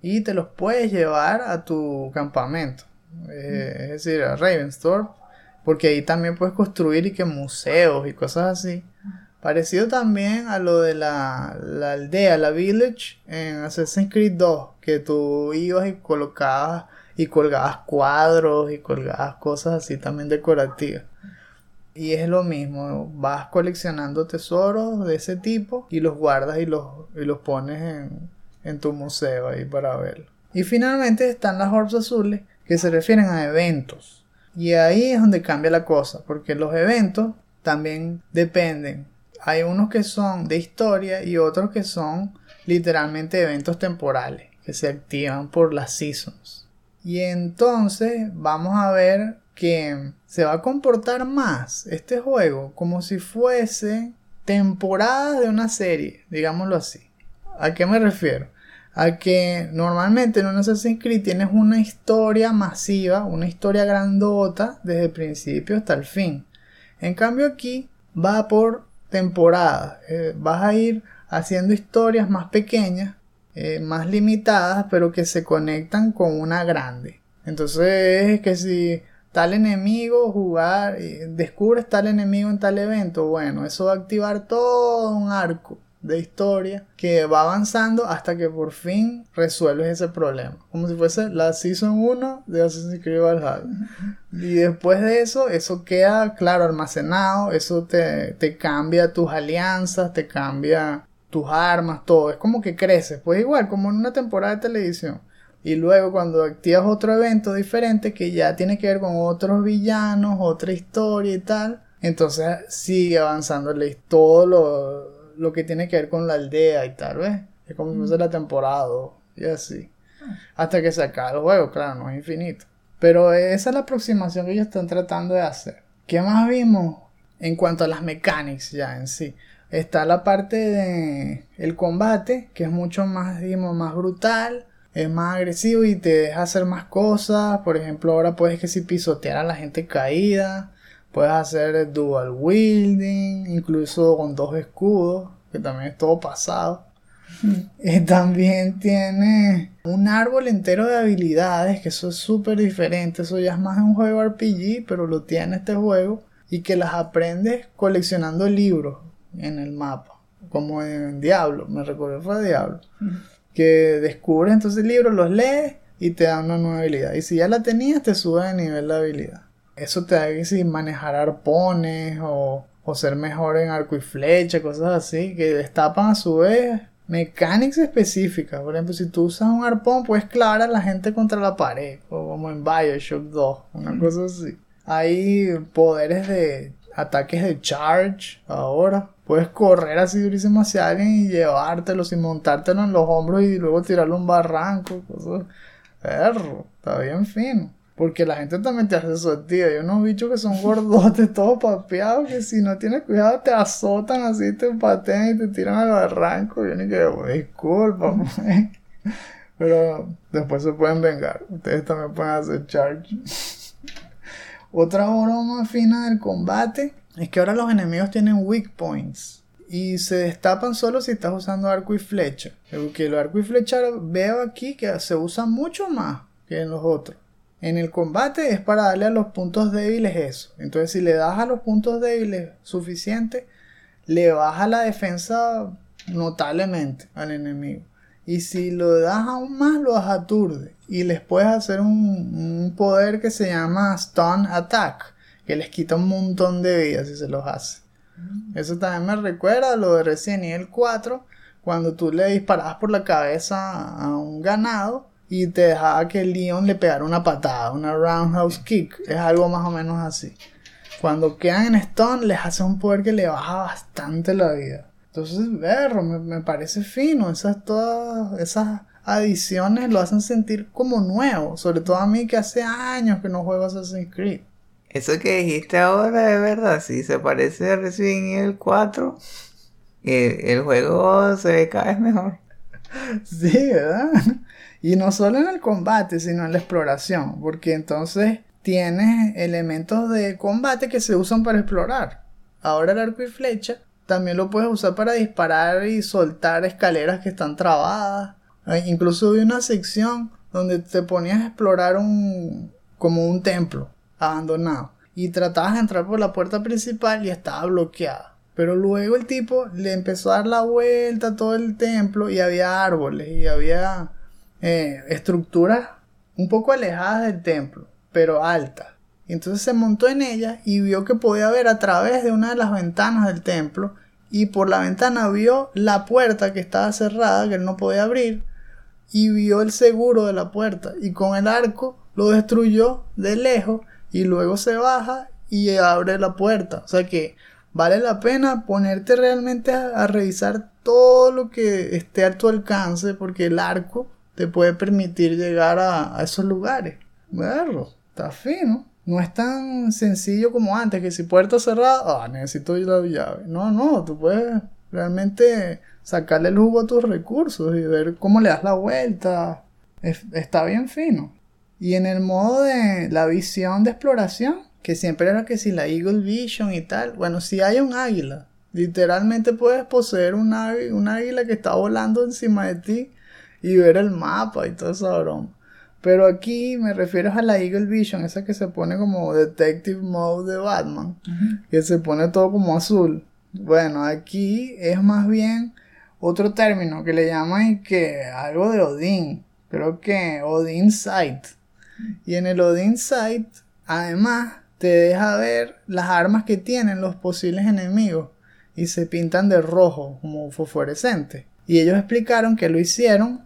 y te los puedes llevar a tu campamento, eh, es decir, a Ravensthorpe, porque ahí también puedes construir y que museos y cosas así. Parecido también a lo de la, la aldea, la village en Assassin's Creed 2, que tú ibas y colocabas y colgabas cuadros y colgabas cosas así también decorativas. Y es lo mismo, vas coleccionando tesoros de ese tipo y los guardas y los, y los pones en, en tu museo ahí para verlo. Y finalmente están las orbs azules que se refieren a eventos. Y ahí es donde cambia la cosa, porque los eventos también dependen. Hay unos que son de historia y otros que son literalmente eventos temporales, que se activan por las seasons. Y entonces vamos a ver que se va a comportar más este juego como si fuese temporada de una serie, digámoslo así. ¿A qué me refiero? A que normalmente en un Assassin's Creed tienes una historia masiva, una historia grandota desde el principio hasta el fin. En cambio aquí va por temporada. Eh, vas a ir haciendo historias más pequeñas eh, más limitadas, pero que se conectan con una grande. Entonces es que si tal enemigo jugar, descubres tal enemigo en tal evento, bueno, eso va a activar todo un arco de historia que va avanzando hasta que por fin resuelves ese problema. Como si fuese la Season 1 de Assassin's Creed Valhalla. Y después de eso, eso queda, claro, almacenado, eso te, te cambia tus alianzas, te cambia tus armas, todo. Es como que crece. Pues igual, como en una temporada de televisión. Y luego cuando activas otro evento diferente que ya tiene que ver con otros villanos, otra historia y tal. Entonces sigue avanzando todo lo, lo que tiene que ver con la aldea y tal, ¿ves? Es como si fuese la temporada y así. Hasta que se acabe el juego, claro, no es infinito. Pero esa es la aproximación que ellos están tratando de hacer. ¿Qué más vimos en cuanto a las mecánicas ya en sí? Está la parte de el combate, que es mucho más, digamos, más brutal, es más agresivo y te deja hacer más cosas. Por ejemplo, ahora puedes que si pisotear a la gente caída, puedes hacer dual wielding, incluso con dos escudos, que también es todo pasado. Y también tiene un árbol entero de habilidades, que eso es súper diferente. Eso ya es más un juego RPG, pero lo tiene este juego. Y que las aprendes coleccionando libros en el mapa. Como en Diablo, me recuerdo fue Diablo. Que descubres entonces libros, los lees y te dan una nueva habilidad. Y si ya la tenías, te sube de nivel de habilidad. Eso te da que si manejar arpones o, o ser mejor en arco y flecha, cosas así, que destapan a su vez mecánicas específicas. Por ejemplo, si tú usas un arpón, puedes clavar a la gente contra la pared, o como en Bioshock 2, una cosa así. Hay poderes de ataques de charge ahora. Puedes correr así durísimo hacia alguien y llevártelos y montártelo en los hombros y luego tirarlo un barranco. Cosas. Perro, está bien fino. Porque la gente también te hace sortida. Hay unos bichos que son gordotes, todos papeados, que si no tienes cuidado te azotan así, te patean y te tiran al barranco. Yo ni que, disculpa, Pero después se pueden vengar. Ustedes también pueden hacer charge. Otra broma fina del combate es que ahora los enemigos tienen weak points y se destapan solo si estás usando arco y flecha. Porque el arco y flecha veo aquí que se usa mucho más que en los otros. En el combate es para darle a los puntos débiles eso. Entonces si le das a los puntos débiles suficiente, le baja la defensa notablemente al enemigo. Y si lo das aún más, lo aturde. Y les puedes hacer un, poder que se llama Stun Attack. Que les quita un montón de vidas si se los hace. Mm. Eso también me recuerda a lo de Resident Evil 4. Cuando tú le disparabas por la cabeza a un ganado. Y te dejaba que el Leon le pegara una patada. Una roundhouse kick. Es algo más o menos así. Cuando quedan en stun, les hace un poder que le baja bastante la vida. Entonces, verlo, me, parece fino. Esas todas esas adiciones lo hacen sentir como nuevo. Sobre todo a mí que hace años que no juego Assassin's Creed. Eso que dijiste ahora es verdad. Si se parece a Resident Evil 4, el, juego se ve cada vez mejor. Sí, ¿verdad? Y no solo en el combate, sino en la exploración. Porque entonces tienes elementos de combate que se usan para explorar. Ahora el arco y flecha también lo puedes usar para disparar y soltar escaleras que están trabadas. Incluso vi una sección donde te ponías a explorar un como un templo abandonado y tratabas de entrar por la puerta principal y estaba bloqueada. Pero luego el tipo le empezó a dar la vuelta a todo el templo y había árboles y había eh, estructuras un poco alejadas del templo, pero altas. Entonces se montó en ella y vio que podía ver a través de una de las ventanas del templo y por la ventana vio la puerta que estaba cerrada, que él no podía abrir, y vio el seguro de la puerta y con el arco lo destruyó de lejos y luego se baja y abre la puerta. O sea que vale la pena ponerte realmente a, revisar todo lo que esté a tu alcance porque el arco te puede permitir llegar a, esos lugares. Verlo, está fino. No es tan sencillo como antes, que si puerta cerrada, ah, necesito ir la llave. No, no, tú puedes realmente sacarle el jugo a tus recursos y ver cómo le das la vuelta. está bien fino. Y en el modo de la visión de exploración, que siempre era que si la Eagle Vision y tal, bueno, si hay un águila, literalmente puedes poseer un, un águila que está volando encima de ti y ver el mapa y todo esa broma. Pero aquí me refiero a la Eagle Vision, esa que se pone como Detective Mode de Batman, que se pone todo como azul. Bueno, aquí es más bien otro término que le llaman que algo de Odin. Creo que Odin Sight. Y en el Odin Sight, además, te deja ver las armas que tienen los posibles enemigos y se pintan de rojo, como fosforescente. Y ellos explicaron que lo hicieron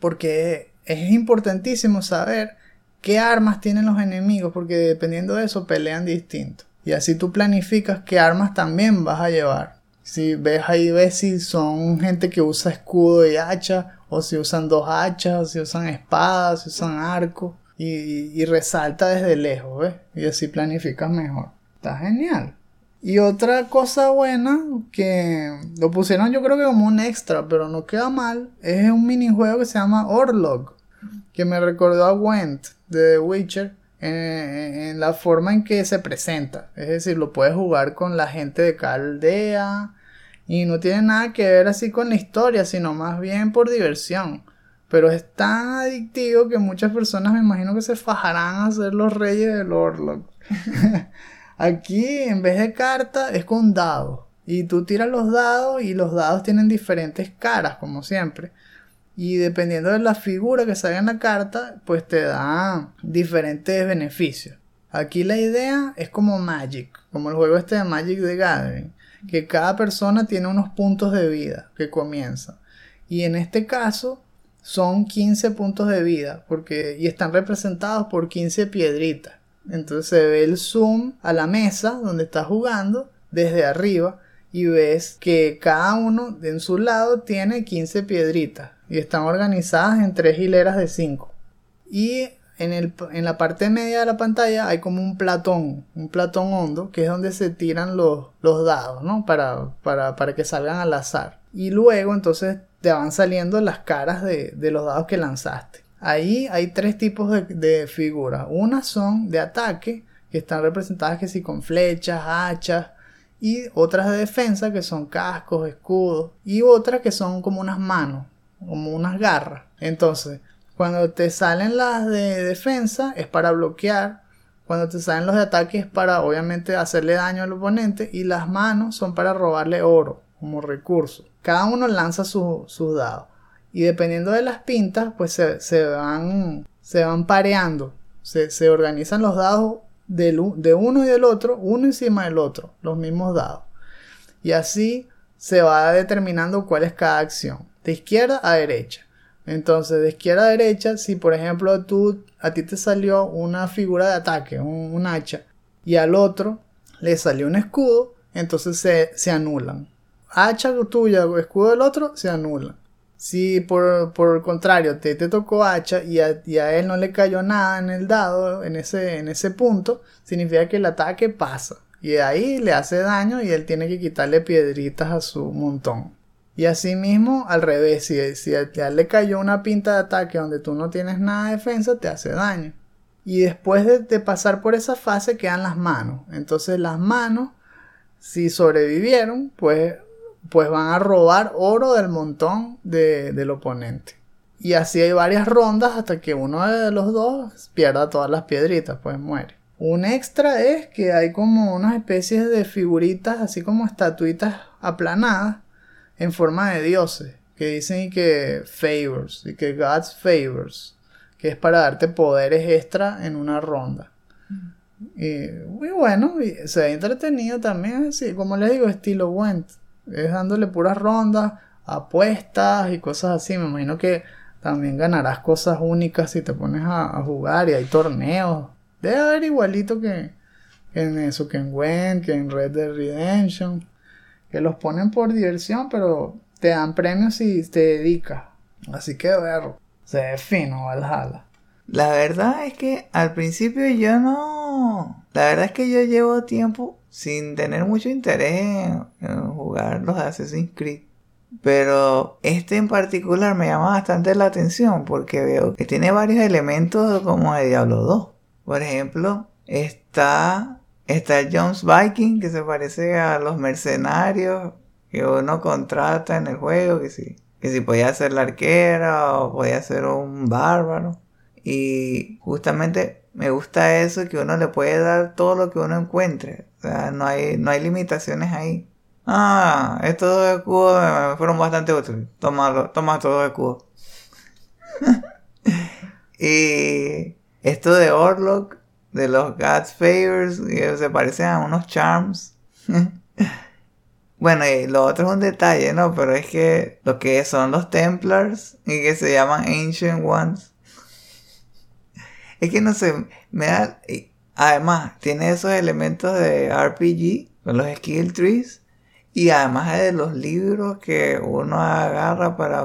porque es importantísimo saber qué armas tienen los enemigos, porque dependiendo de eso pelean distinto. Y así tú planificas qué armas también vas a llevar. Si ves ahí, ves si son gente que usa escudo y hacha, o si usan dos hachas, o si usan espadas, si usan arco, y, y resalta desde lejos, ¿ves? Y así planificas mejor. Está genial. Y otra cosa buena que lo pusieron yo creo que como un extra, pero no queda mal, es un minijuego que se llama Orlog, que me recordó a Went de The Witcher en, la forma en que se presenta. Es decir, lo puedes jugar con la gente de cada aldea Y no tiene nada que ver así con la historia, sino más bien por diversión. Pero es tan adictivo que muchas personas me imagino que se fajarán a ser los reyes del Orlok. Aquí en vez de carta es con dados. Y tú tiras los dados y los dados tienen diferentes caras, como siempre. Y dependiendo de la figura que salga en la carta, pues te da diferentes beneficios. Aquí la idea es como Magic, como el juego este de Magic the Gathering, que cada persona tiene unos puntos de vida que comienzan. Y en este caso son 15 puntos de vida, porque y están representados por 15 piedritas. Entonces se ve el zoom a la mesa donde está jugando desde arriba y ves que cada uno en su lado tiene 15 piedritas y están organizadas en tres hileras de 5. Y en, el, en, la parte media de la pantalla hay como un platón, un platón hondo, que es donde se tiran los, los dados, ¿no? Para, para, para, que salgan al azar. Y luego entonces te van saliendo las caras de, de los dados que lanzaste. Ahí hay tres tipos de, figuras. Unas son de ataque, que están representadas que si con flechas, hachas, y otras de defensa que son cascos, escudos y otras que son como unas manos, como unas garras. Entonces, cuando te salen las de defensa es para bloquear, cuando te salen los de ataque es para obviamente hacerle daño al oponente y las manos son para robarle oro como recurso. Cada uno lanza sus dados y dependiendo de las pintas pues se, van, se van pareando, se, se organizan los dados de uno y del otro, uno encima del otro, los mismos dados. Y así se va determinando cuál es cada acción, de izquierda a derecha. Entonces, de izquierda a derecha, si por ejemplo tú, a ti te salió una figura de ataque, un, hacha, y al otro le salió un escudo, entonces se, se anulan. Hacha tuya o escudo del otro se anulan. Si por, el contrario te, te tocó hacha y a, él no le cayó nada en el dado, en ese, en ese punto, significa que el ataque pasa. Y ahí le hace daño y él tiene que quitarle piedritas a su montón. Y asimismo, al revés, si, si a él le cayó una pinta de ataque donde tú no tienes nada de defensa, te hace daño. Y después de, de pasar por esa fase quedan las manos. Entonces las manos, si sobrevivieron, pues pues van a robar oro del montón del oponente. Y así hay varias rondas hasta que uno de los dos pierda todas las piedritas, pues muere. Un extra es que hay como unas especies de figuritas, así como estatuitas aplanadas en forma de dioses, que dicen que favors, y que God's favors, que es para darte poderes extra en una ronda. Y, bueno, se ve entretenido también, así como les digo, estilo Went es dándole puras rondas, apuestas y cosas así. Me imagino que también ganarás cosas únicas si te pones a, jugar y hay torneos. Debe haber igualito que, en eso, que en Gwen, que en Red Dead Redemption. Que los ponen por diversión, pero te dan premios si te dedicas. Así que ver, se ve fino Valhalla. La verdad es que al principio yo no. La verdad es que yo llevo tiempo sin tener mucho interés en, jugar los Assassin's Creed. Pero este en particular me llama bastante la atención porque veo que tiene varios elementos como de Diablo 2. Por ejemplo, está, está Jones Viking que se parece a los mercenarios que uno contrata en el juego, que si, que si podía ser la arquera o podía ser un bárbaro. Y justamente me gusta eso que uno le puede dar todo lo que uno encuentre. O sea, no hay, no hay limitaciones ahí. Ah, estos dos escudos me fueron bastante útiles. Toma, toma estos dos escudos. y esto de Orlok, de los God's Favors, se parecen a unos charms. bueno, y lo otro es un detalle, ¿no? Pero es que lo que son los Templars y que se llaman Ancient Ones. Es que no sé, me da... Además, tiene esos elementos de RPG con los skill trees y además de los libros que uno agarra para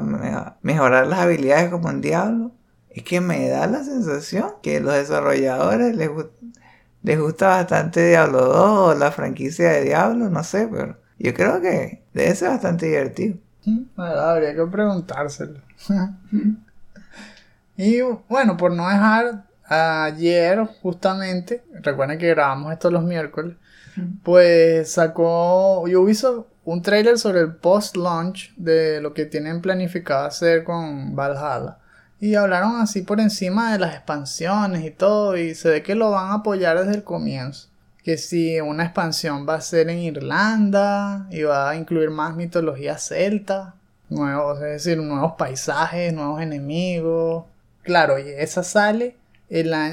mejorar las habilidades como en Diablo. Es que me da la sensación que los desarrolladores les, les gusta bastante Diablo 2 o la franquicia de Diablo, no sé, pero yo creo que debe ser bastante divertido. Bueno, habría que preguntárselo. y bueno, por no dejar ayer justamente, recuerden que grabamos esto los miércoles, pues sacó Ubisoft un trailer sobre el post-launch de lo que tienen planificado hacer con Valhalla. Y hablaron así por encima de las expansiones y todo, y se ve que lo van a apoyar desde el comienzo. Que si una expansión va a ser en Irlanda y va a incluir más mitología celta, nuevos, es decir, nuevos paisajes, nuevos enemigos. Claro, y esa sale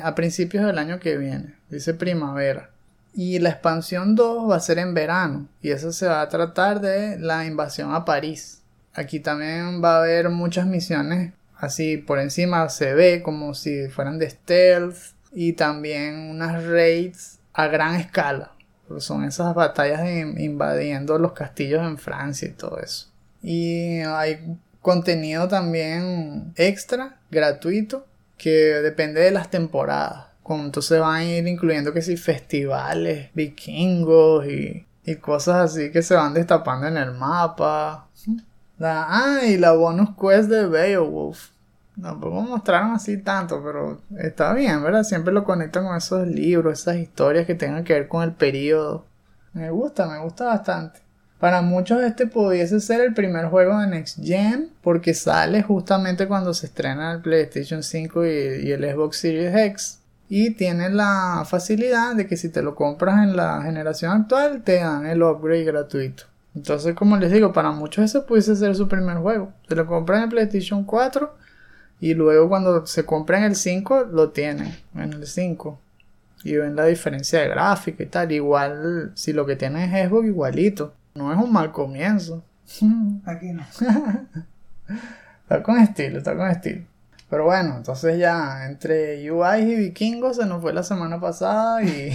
a principios del año que viene, dice primavera. Y la expansión 2 va a ser en verano. Y eso se va a tratar de la invasión a París. Aquí también va a haber muchas misiones. Así por encima se ve como si fueran de stealth. Y también unas raids a gran escala. Son esas batallas invadiendo los castillos en Francia y todo eso. Y hay contenido también extra, gratuito, que depende de las temporadas entonces van a ir incluyendo que si festivales vikingos y, y cosas así que se van destapando en el mapa. La, ah, y la bonus quest de Beowulf. Tampoco mostraron así tanto, pero está bien, ¿verdad? Siempre lo conectan con esos libros, esas historias que tengan que ver con el periodo. Me gusta, me gusta bastante. Para muchos este pudiese ser el primer juego de Next Gen porque sale justamente cuando se estrena el PlayStation 5 y, el Xbox Series X y tiene la facilidad de que si te lo compras en la generación actual te dan el upgrade gratuito. Entonces, como les digo, para muchos ese pudiese ser su primer juego. Se lo compran en PlayStation 4 y luego cuando se compra en el 5 lo tienen en el 5. Y ven la diferencia de gráfica y tal. Igual, si lo que tienen es Xbox, igualito. No es un mal comienzo. Aquí no. está con estilo, está con estilo. Pero bueno, entonces ya entre UI y vikingos se nos fue la semana pasada y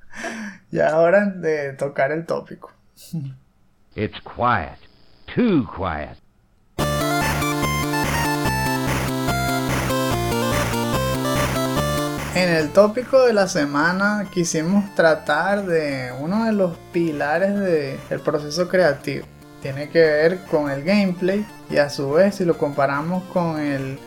ya hora de tocar el tópico. It's quiet, too quiet. En el tópico de la semana quisimos tratar de uno de los pilares del proceso creativo. Tiene que ver con el gameplay y a su vez si lo comparamos con el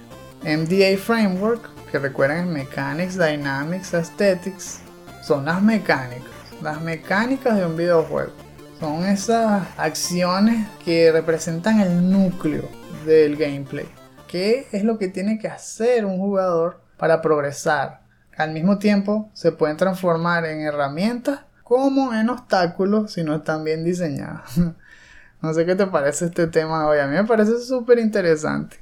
MDA Framework, que recuerden Mechanics, Dynamics, Aesthetics, son las mecánicas, las mecánicas de un videojuego. Son esas acciones que representan el núcleo del gameplay. ¿Qué es lo que tiene que hacer un jugador para progresar? Al mismo tiempo se pueden transformar en herramientas como en obstáculos si no están bien diseñadas. no sé qué te parece este tema hoy. A mí me parece súper interesante.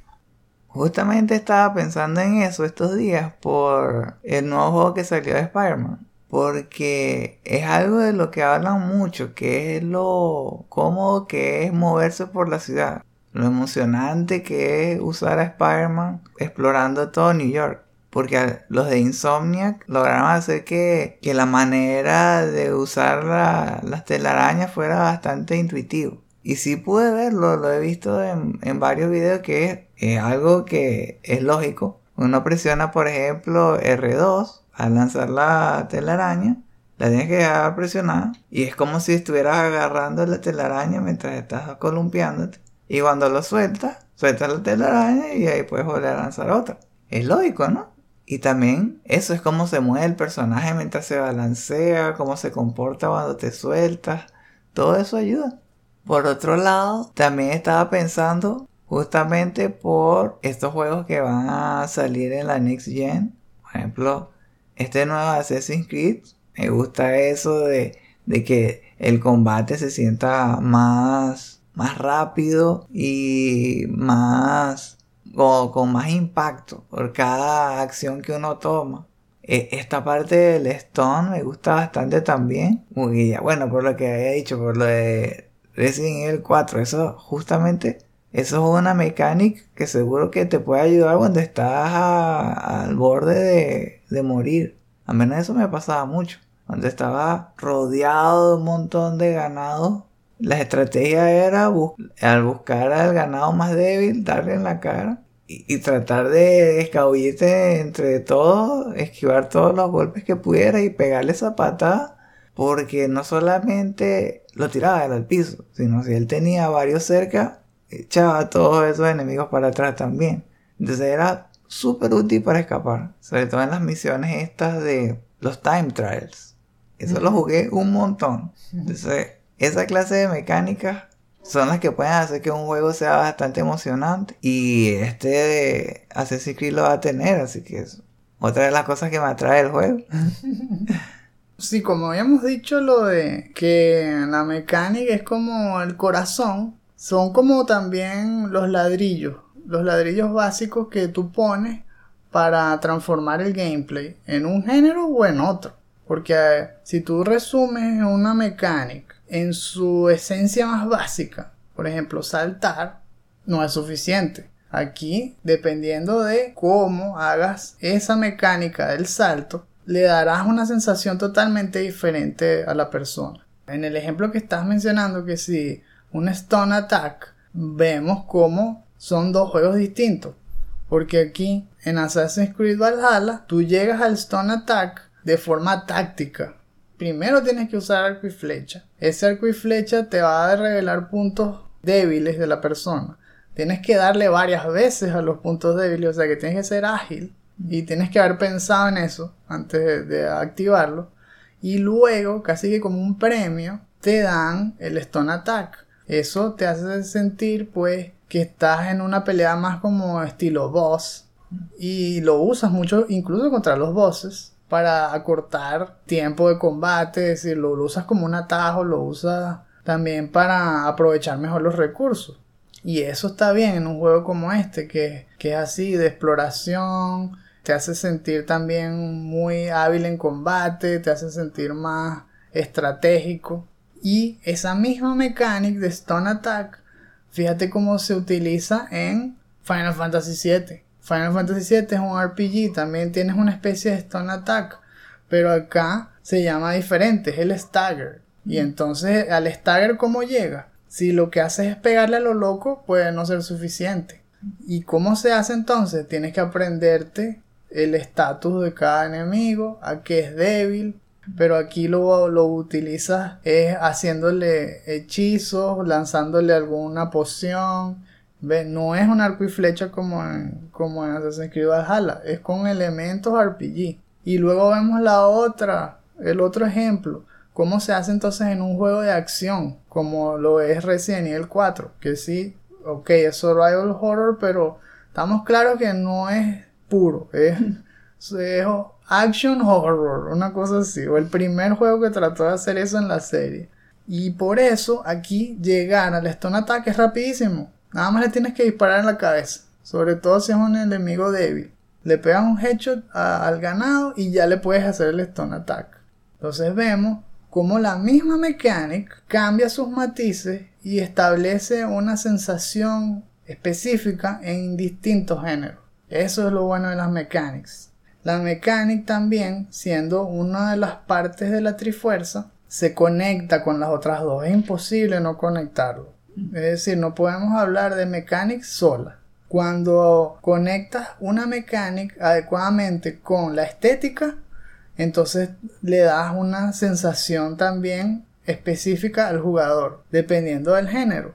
Justamente estaba pensando en eso estos días por el nuevo juego que salió de Spider-Man. Porque es algo de lo que hablan mucho, que es lo cómodo que es moverse por la ciudad. Lo emocionante que es usar a Spider-Man explorando todo New York. Porque los de Insomniac lograron hacer que, la manera de usar las telarañas fuera bastante intuitivo. Y sí pude verlo, lo he visto en, en varios videos que es, algo que es lógico. Uno presiona, por ejemplo, R2 al lanzar la telaraña, la tienes que dejar presionada y es como si estuvieras agarrando la telaraña mientras estás columpiándote. Y cuando lo sueltas, sueltas la telaraña y ahí puedes volver a lanzar otra. Es lógico, ¿no? Y también eso es cómo se mueve el personaje mientras se balancea, cómo se comporta cuando te sueltas. Todo eso ayuda. Por otro lado, también estaba pensando justamente por estos juegos que van a salir en la Next Gen. Por ejemplo, este nuevo Assassin's Creed. Me gusta eso de, que el combate se sienta más, más rápido y más con, más impacto por cada acción que uno toma. E, esta parte del Stone me gusta bastante también. bueno, por lo que había dicho, por lo de Resident Evil 4. Eso justamente, eso es una mecánica que seguro que te puede ayudar cuando estás al borde de, morir. A menos eso me pasaba mucho. Cuando estaba rodeado de un montón de ganado, la estrategia era al buscar al ganado más débil, darle en la cara y, y, tratar de escabullirte entre todos, esquivar todos los golpes que pudiera y pegarle esa patada porque no solamente lo tiraba al piso, sino si él tenía varios cerca, echaba a todos esos enemigos para atrás también. Entonces era súper útil para escapar, sobre todo en las misiones estas de los time trials. Eso lo jugué un montón. Entonces esa clase de mecánicas son las que pueden hacer que un juego sea bastante emocionante. Y este de Assassin's Creed lo va a tener, así que es otra de las cosas que me atrae el juego. Sí, como habíamos dicho, lo de que la mecánica es como el corazón, son como también los ladrillos, los ladrillos básicos que tú pones para transformar el gameplay en un género o en otro. Porque si tú resumes una mecánica en su esencia más básica, por ejemplo, saltar, no es suficiente. Aquí, dependiendo de cómo hagas esa mecánica del salto, le darás una sensación totalmente diferente a la persona. En el ejemplo que estás mencionando, que si un Stone Attack, vemos cómo son dos juegos distintos. Porque aquí en Assassin's Creed Valhalla, tú llegas al Stone Attack de forma táctica. Primero tienes que usar arco y flecha. Ese arco y flecha te va a revelar puntos débiles de la persona. Tienes que darle varias veces a los puntos débiles, o sea que tienes que ser ágil y tienes que haber pensado en eso antes de, activarlo. Y luego, casi que como un premio, te dan el Stone Attack. Eso te hace sentir pues que estás en una pelea más como estilo boss. Y lo usas mucho incluso contra los bosses para acortar tiempo de combate. Es decir, lo, usas como un atajo, lo usas también para aprovechar mejor los recursos. Y eso está bien en un juego como este, que, que es así de exploración, te hace sentir también muy hábil en combate, te hace sentir más estratégico. Y esa misma mecánica de Stone Attack, fíjate cómo se utiliza en Final Fantasy VII. Final Fantasy VII es un RPG, también tienes una especie de Stone Attack, pero acá se llama diferente, es el Stagger. Y entonces al Stagger, ¿cómo llega? Si lo que haces es pegarle a lo loco, puede no ser suficiente. ¿Y cómo se hace entonces? Tienes que aprenderte el estatus de cada enemigo, a qué es débil, pero aquí lo, lo utilizas es haciéndole hechizos, lanzándole alguna poción. No es un arco y flecha como en, como en Assassin's Creed Valhalla, es con elementos RPG. Y luego vemos la otra, el otro ejemplo, cómo se hace entonces en un juego de acción, como lo es Resident Evil 4, que sí, ok, es survival horror, pero estamos claros que no es puro. Es, action horror, una cosa así. O el primer juego que trató de hacer eso en la serie. Y por eso aquí llegar al Stone Attack es rapidísimo. Nada más le tienes que disparar en la cabeza. Sobre todo si es un enemigo débil. Le pegas un headshot al ganado y ya le puedes hacer el Stone Attack. Entonces vemos como la misma mecánica cambia sus matices y establece una sensación específica en distintos géneros. Eso es lo bueno de las mechanics. La mechanic también, siendo una de las partes de la trifuerza, se conecta con las otras dos. Es imposible no conectarlo. Es decir, no podemos hablar de mechanics sola. Cuando conectas una mechanic adecuadamente con la estética, entonces le das una sensación también específica al jugador, dependiendo del género.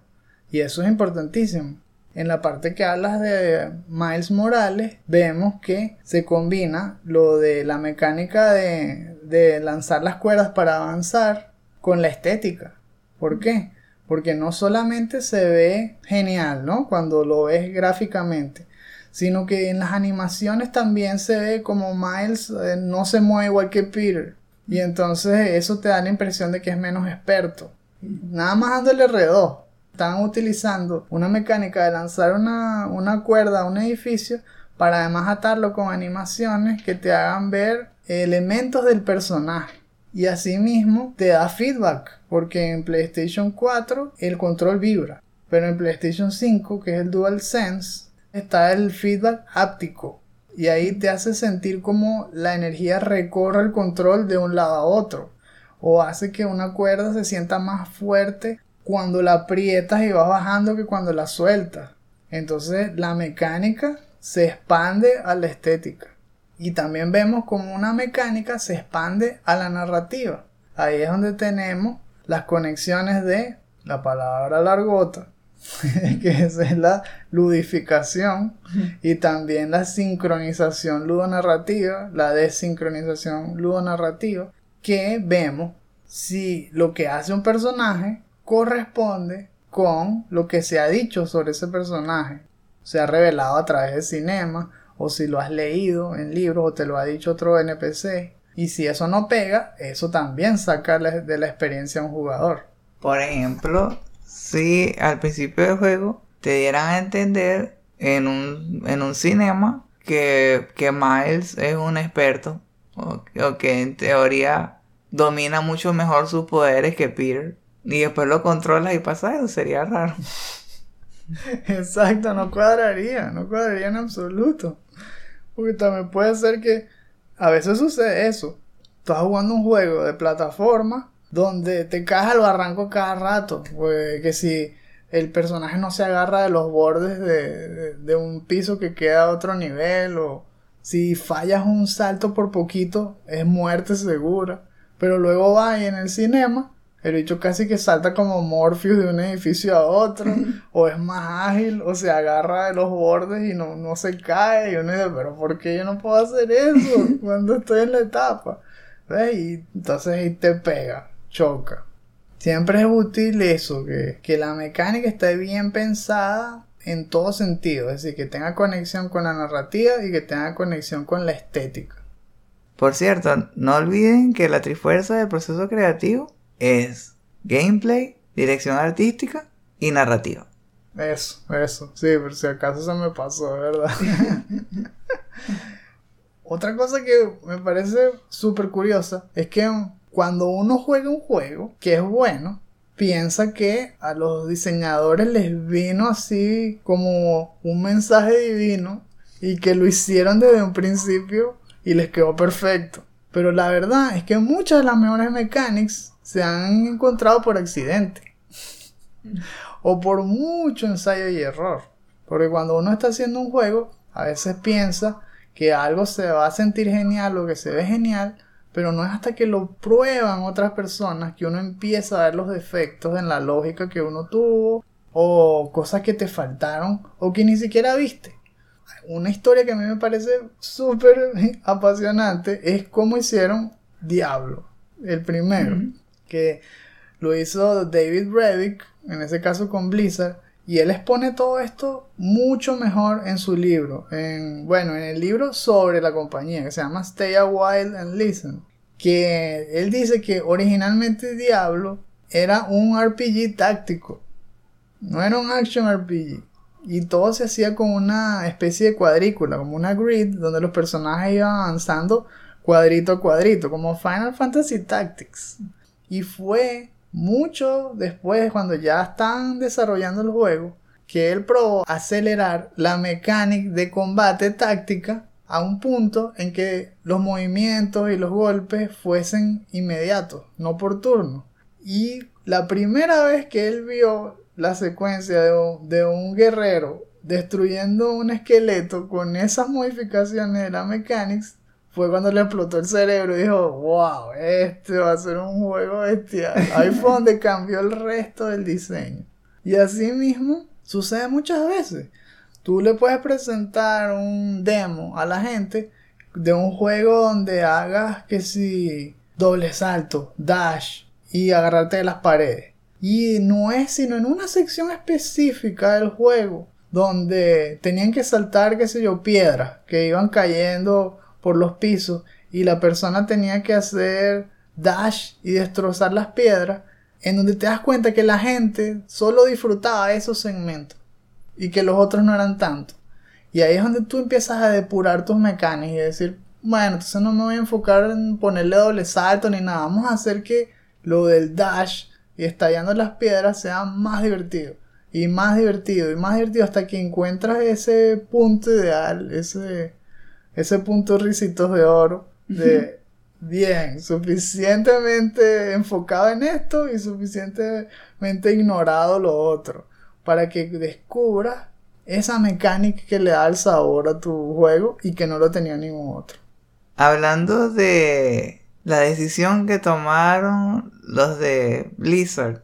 Y eso es importantísimo. En la parte que hablas de Miles Morales, vemos que se combina lo de la mecánica de, lanzar las cuerdas para avanzar con la estética. ¿Por qué? Porque no solamente se ve genial, ¿no? Cuando lo ves gráficamente, sino que en las animaciones también se ve como Miles eh, no se mueve igual que Peter. Y entonces eso te da la impresión de que es menos experto. Nada más dándole R2 están utilizando una mecánica de lanzar una, cuerda a un edificio para además atarlo con animaciones que te hagan ver elementos del personaje. Y asimismo te da feedback, porque en PlayStation 4 el control vibra, pero en PlayStation 5, que es el DualSense, está el feedback áptico. Y ahí te hace sentir como la energía recorre el control de un lado a otro. O hace que una cuerda se sienta más fuerte cuando la aprietas y vas bajando que cuando la sueltas. Entonces la mecánica se expande a la estética. Y también vemos como una mecánica se expande a la narrativa. Ahí es donde tenemos las conexiones de la palabra largota, que es la ludificación, y también la sincronización ludonarrativa, la desincronización ludonarrativa, que vemos si lo que hace un personaje corresponde con lo que se ha dicho sobre ese personaje. Se ha revelado a través del cinema, o si lo has leído en libros, o te lo ha dicho otro NPC. Y si eso no pega, eso también saca de la experiencia a un jugador. Por ejemplo, si al principio del juego te dieran a entender en un, en un cinema que, que Miles es un experto, o, o que en teoría domina mucho mejor sus poderes que Peter y después lo controlas y pasa eso, sería raro. Exacto, no cuadraría, no cuadraría en absoluto. Porque también puede ser que a veces sucede eso. Estás jugando un juego de plataforma donde te caes al barranco cada rato. Pues que si el personaje no se agarra de los bordes de, de un piso que queda a otro nivel o si fallas un salto por poquito es muerte segura. Pero luego va y en el cinema el bicho casi que salta como Morpheus de un edificio a otro, o es más ágil, o se agarra de los bordes y no, no se cae. Y uno dice, pero ¿por qué yo no puedo hacer eso cuando estoy en la etapa? ¿Ves? Y entonces ahí te pega, choca. Siempre es útil eso, que, que la mecánica esté bien pensada en todo sentido, es decir, que tenga conexión con la narrativa y que tenga conexión con la estética. Por cierto, no olviden que la trifuerza del proceso creativo es gameplay, dirección artística y narrativa. Eso, eso. Sí, por si acaso se me pasó, ¿verdad? Otra cosa que me parece súper curiosa es que cuando uno juega un juego que es bueno, piensa que a los diseñadores les vino así como un mensaje divino y que lo hicieron desde un principio y les quedó perfecto. Pero la verdad es que muchas de las mejores mechanics se han encontrado por accidente. o por mucho ensayo y error. Porque cuando uno está haciendo un juego, a veces piensa que algo se va a sentir genial o que se ve genial, pero no es hasta que lo prueban otras personas que uno empieza a ver los defectos en la lógica que uno tuvo o cosas que te faltaron o que ni siquiera viste una historia que a mí me parece súper apasionante es cómo hicieron Diablo, el primero, que lo hizo David Reddick, en ese caso con Blizzard, y él expone todo esto mucho mejor en su libro, en, bueno, en el libro sobre la compañía, que se llama Stay a While and Listen, que él dice que originalmente Diablo era un RPG táctico, no era un action RPG. Y todo se hacía con una especie de cuadrícula, como una grid, donde los personajes iban avanzando cuadrito a cuadrito, como Final Fantasy Tactics. Y fue mucho después, cuando ya están desarrollando el juego, que él probó acelerar la mecánica de combate táctica a un punto en que los movimientos y los golpes fuesen inmediatos, no por turno. Y la primera vez que él vio la secuencia de un, guerrero destruyendo un esqueleto con esas modificaciones de la mechanics fue cuando le explotó el cerebro y dijo, wow, este va a ser un juego bestial. Ahí fue donde cambió el resto del diseño. Y así mismo sucede muchas veces. Tú le puedes presentar un demo a la gente de un juego donde hagas que si doble salto, dash y agarrarte de las paredes. Y no es sino en una sección específica del juego donde tenían que saltar, qué sé yo, piedras que iban cayendo por los pisos y la persona tenía que hacer dash y destrozar las piedras, en donde te das cuenta que la gente solo disfrutaba esos segmentos y que los otros no eran tanto. Y ahí es donde tú empiezas a depurar tus mecánicas y decir, bueno, entonces no me voy a enfocar en ponerle doble salto ni nada, vamos a hacer que lo del dash y estallando las piedras sea más divertido. Y más divertido, y más divertido hasta que encuentras ese punto ideal, ese, ese punto risitos de oro, de bien, suficientemente enfocado en esto y suficientemente ignorado lo otro, para que descubras esa mecánica que le da el sabor a tu juego y que no lo tenía ningún otro. Hablando de la decisión que tomaron los de Blizzard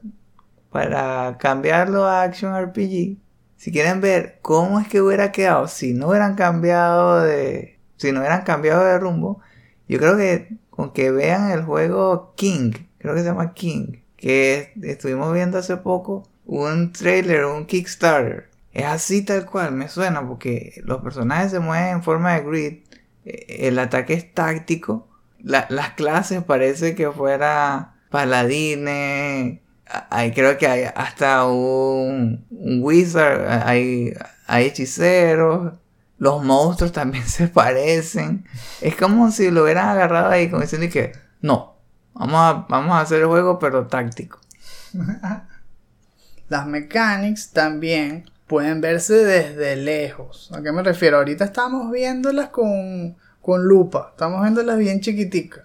para cambiarlo a Action RPG, si quieren ver cómo es que hubiera quedado si no hubieran cambiado de si no hubieran cambiado de rumbo, yo creo que con que vean el juego King, creo que se llama King, que estuvimos viendo hace poco un trailer, un Kickstarter. Es así tal cual, me suena, porque los personajes se mueven en forma de grid, eh, el ataque es táctico, las clases parece que fuera paladines, hay, creo que hay hasta un, un wizard, hay, hay hechiceros, los monstruos también se parecen. Es como si lo hubieran agarrado ahí, como diciendo que no, vamos a, vamos a hacer el juego, pero táctico. Las mechanics también pueden verse desde lejos. ¿A qué me refiero? Ahorita estamos viéndolas con, con lupa, estamos viéndolas bien chiquiticas.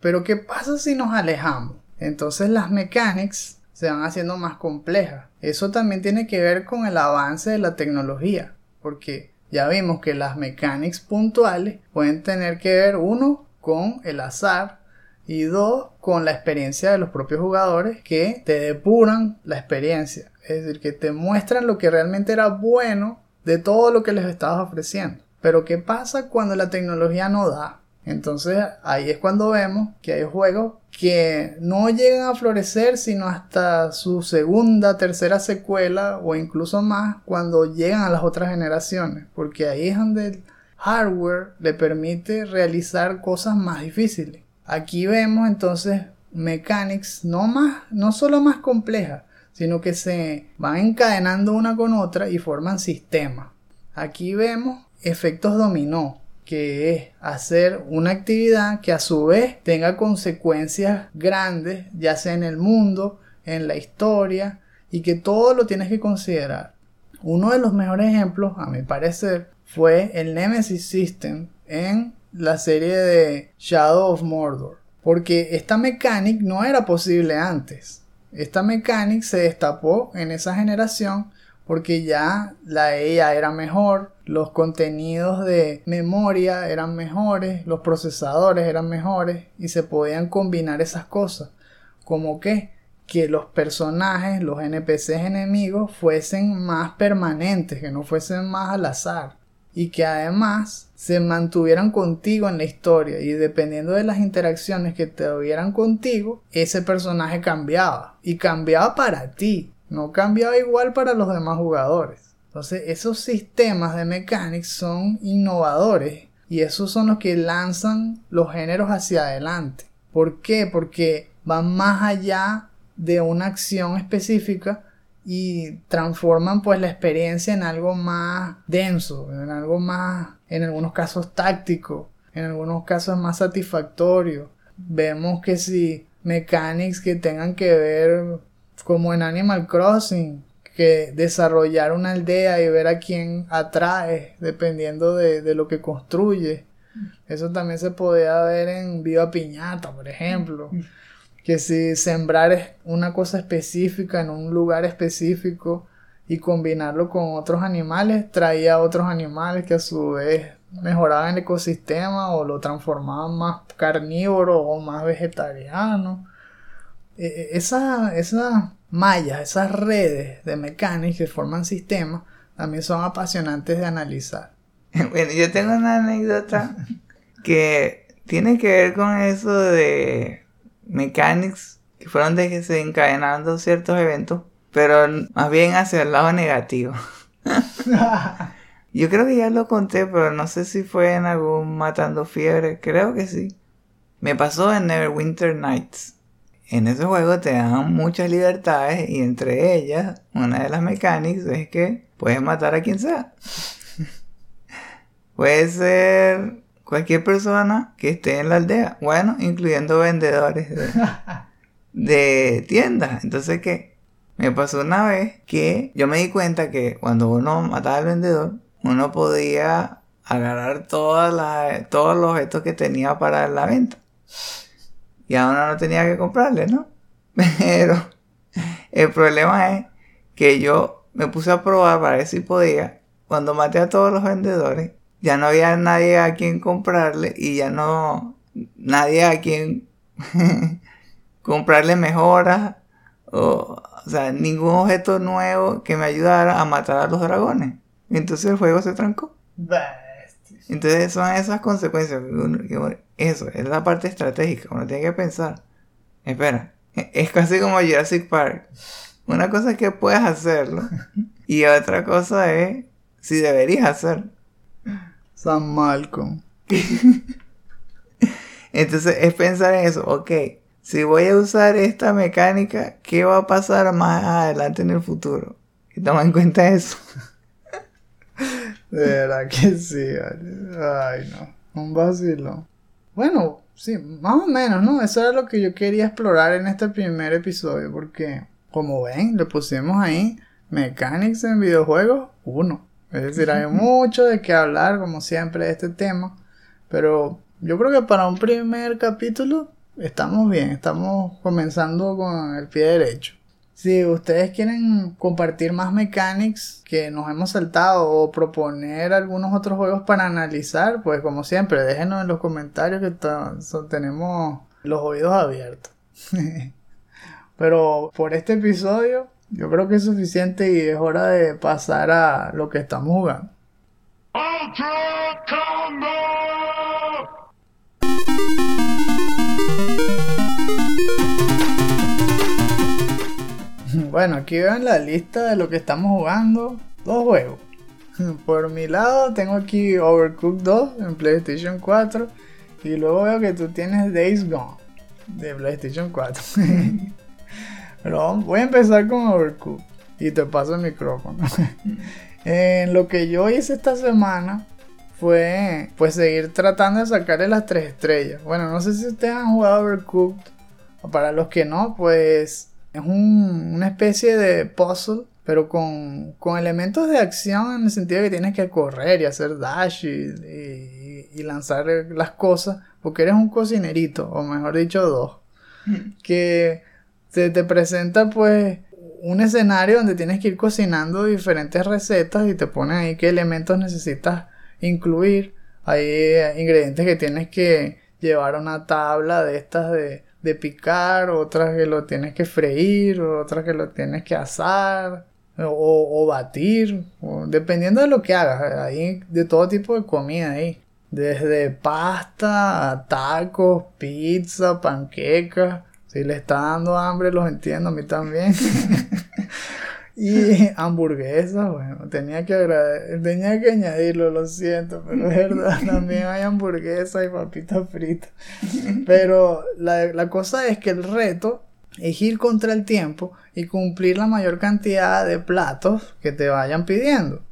Pero ¿qué pasa si nos alejamos? Entonces las mechanics se van haciendo más complejas. Eso también tiene que ver con el avance de la tecnología, porque ya vimos que las mechanics puntuales pueden tener que ver uno con el azar y dos con la experiencia de los propios jugadores que te depuran la experiencia, es decir, que te muestran lo que realmente era bueno de todo lo que les estabas ofreciendo. Pero ¿qué pasa cuando la tecnología no da? Entonces ahí es cuando vemos que hay juegos que no llegan a florecer sino hasta su segunda, tercera secuela o incluso más cuando llegan a las otras generaciones, porque ahí es donde el hardware le permite realizar cosas más difíciles. Aquí vemos entonces mechanics no más, no solo más complejas, sino que se van encadenando una con otra y forman sistemas. Aquí vemos efectos dominó, que es hacer una actividad que a su vez tenga consecuencias grandes, ya sea en el mundo, en la historia, y que todo lo tienes que considerar. Uno de los mejores ejemplos, a mi parecer, fue el Nemesis System en la serie de Shadow of Mordor. Porque esta mecánica no era posible antes. Esta mecánica se destapó en esa generación porque ya la EIA era mejor, los contenidos de memoria eran mejores, los procesadores eran mejores y se podían combinar esas cosas. Como que que los personajes, los NPCs enemigos fuesen más permanentes, que no fuesen más al azar y que además se mantuvieran contigo en la historia y dependiendo de las interacciones que te tuvieran contigo, ese personaje cambiaba y cambiaba para ti no cambiaba igual para los demás jugadores. Entonces esos sistemas de mechanics son innovadores y esos son los que lanzan los géneros hacia adelante. ¿Por qué? Porque van más allá de una acción específica y transforman pues la experiencia en algo más denso, en algo más, en algunos casos táctico, en algunos casos más satisfactorio. Vemos que si mechanics que tengan que ver como en Animal Crossing, que desarrollar una aldea y ver a quién atrae dependiendo de, lo que construye. Eso también se podía ver en Viva Piñata, por ejemplo. Que si sembrar una cosa específica en un lugar específico y combinarlo con otros animales, traía otros animales que a su vez mejoraban el ecosistema o lo transformaban más carnívoro o más vegetariano. E, e, esa, esa mallas, esas redes de mecánicas que forman sistemas, también son apasionantes de analizar. Bueno, yo tengo una anécdota que tiene que ver con eso de mechanics que fueron desencadenando ciertos eventos, pero más bien hacia el lado negativo. yo creo que ya lo conté, pero no sé si fue en algún Matando Fiebre, creo que sí. Me pasó en Neverwinter Nights en ese juego te dan muchas libertades y entre ellas, una de las mecánicas es que puedes matar a quien sea. Puede ser cualquier persona que esté en la aldea, bueno, incluyendo vendedores de, de tiendas. Entonces, ¿qué? Me pasó una vez que yo me di cuenta que cuando uno mataba al vendedor, uno podía agarrar todos los objetos que tenía para la venta y ahora no tenía que comprarle, ¿no? Pero el problema es que yo me puse a probar para ver si podía. Cuando maté a todos los vendedores, ya no había nadie a quien comprarle y ya no nadie a quien comprarle mejoras o, o sea, ningún objeto nuevo que me ayudara a matar a los dragones. Entonces el juego se trancó. Entonces son esas consecuencias. Eso, es la parte estratégica. Uno tiene que pensar. Espera, Es casi como Jurassic Park. Una cosa es que puedes hacerlo y otra cosa es si deberías hacerlo. San Malcolm. Entonces es pensar en eso, ok, si voy a usar esta mecánica, ¿qué va a pasar más adelante en el futuro? Y toma en cuenta eso. De verdad que sí, vale. Ay, no. Un vacilo. Bueno, sí, más o menos, ¿no? Eso era lo que yo quería explorar en este primer episodio. Porque, como ven, le pusimos ahí Mechanics en videojuegos 1. Es decir, hay mucho de qué hablar, como siempre, de este tema. Pero yo creo que para un primer capítulo estamos bien, estamos comenzando con el pie derecho. Si ustedes quieren compartir más mechanics que nos hemos saltado o proponer algunos otros juegos para analizar, pues como siempre, déjenos en los comentarios que tenemos los oídos abiertos. Pero por este episodio yo creo que es suficiente y es hora de pasar a lo que estamos jugando. Bueno, aquí veo en la lista de lo que estamos jugando dos juegos. Por mi lado tengo aquí Overcooked 2 en PlayStation 4 y luego veo que tú tienes Days Gone de PlayStation 4. Pero voy a empezar con Overcooked y te paso el micrófono. lo que yo hice esta semana fue pues seguir tratando de sacarle las tres estrellas. Bueno, no sé si ustedes han jugado Overcooked. Para los que no, pues es una especie de puzzle, pero con, elementos de acción en el sentido de que tienes que correr y hacer dash y, lanzar las cosas, porque eres un cocinerito, o mejor dicho, dos, que se te presenta pues un escenario donde tienes que ir cocinando diferentes recetas y te ponen ahí qué elementos necesitas incluir. Hay ingredientes que tienes que llevar a una tabla de estas de, de picar, otras que lo tienes que freír, otras que lo tienes que asar o, batir, dependiendo de lo que hagas. Hay de todo tipo de comida ahí. Desde pasta tacos, pizza, panquecas. Si le está dando hambre, los entiendo, a mí también. Y hamburguesas, bueno, tenía que tenía que añadirlo, lo siento, pero es verdad, también hay hamburguesas y papitas fritas. Pero la, la cosa es que el reto es ir contra el tiempo y cumplir la mayor cantidad de platos que te vayan pidiendo.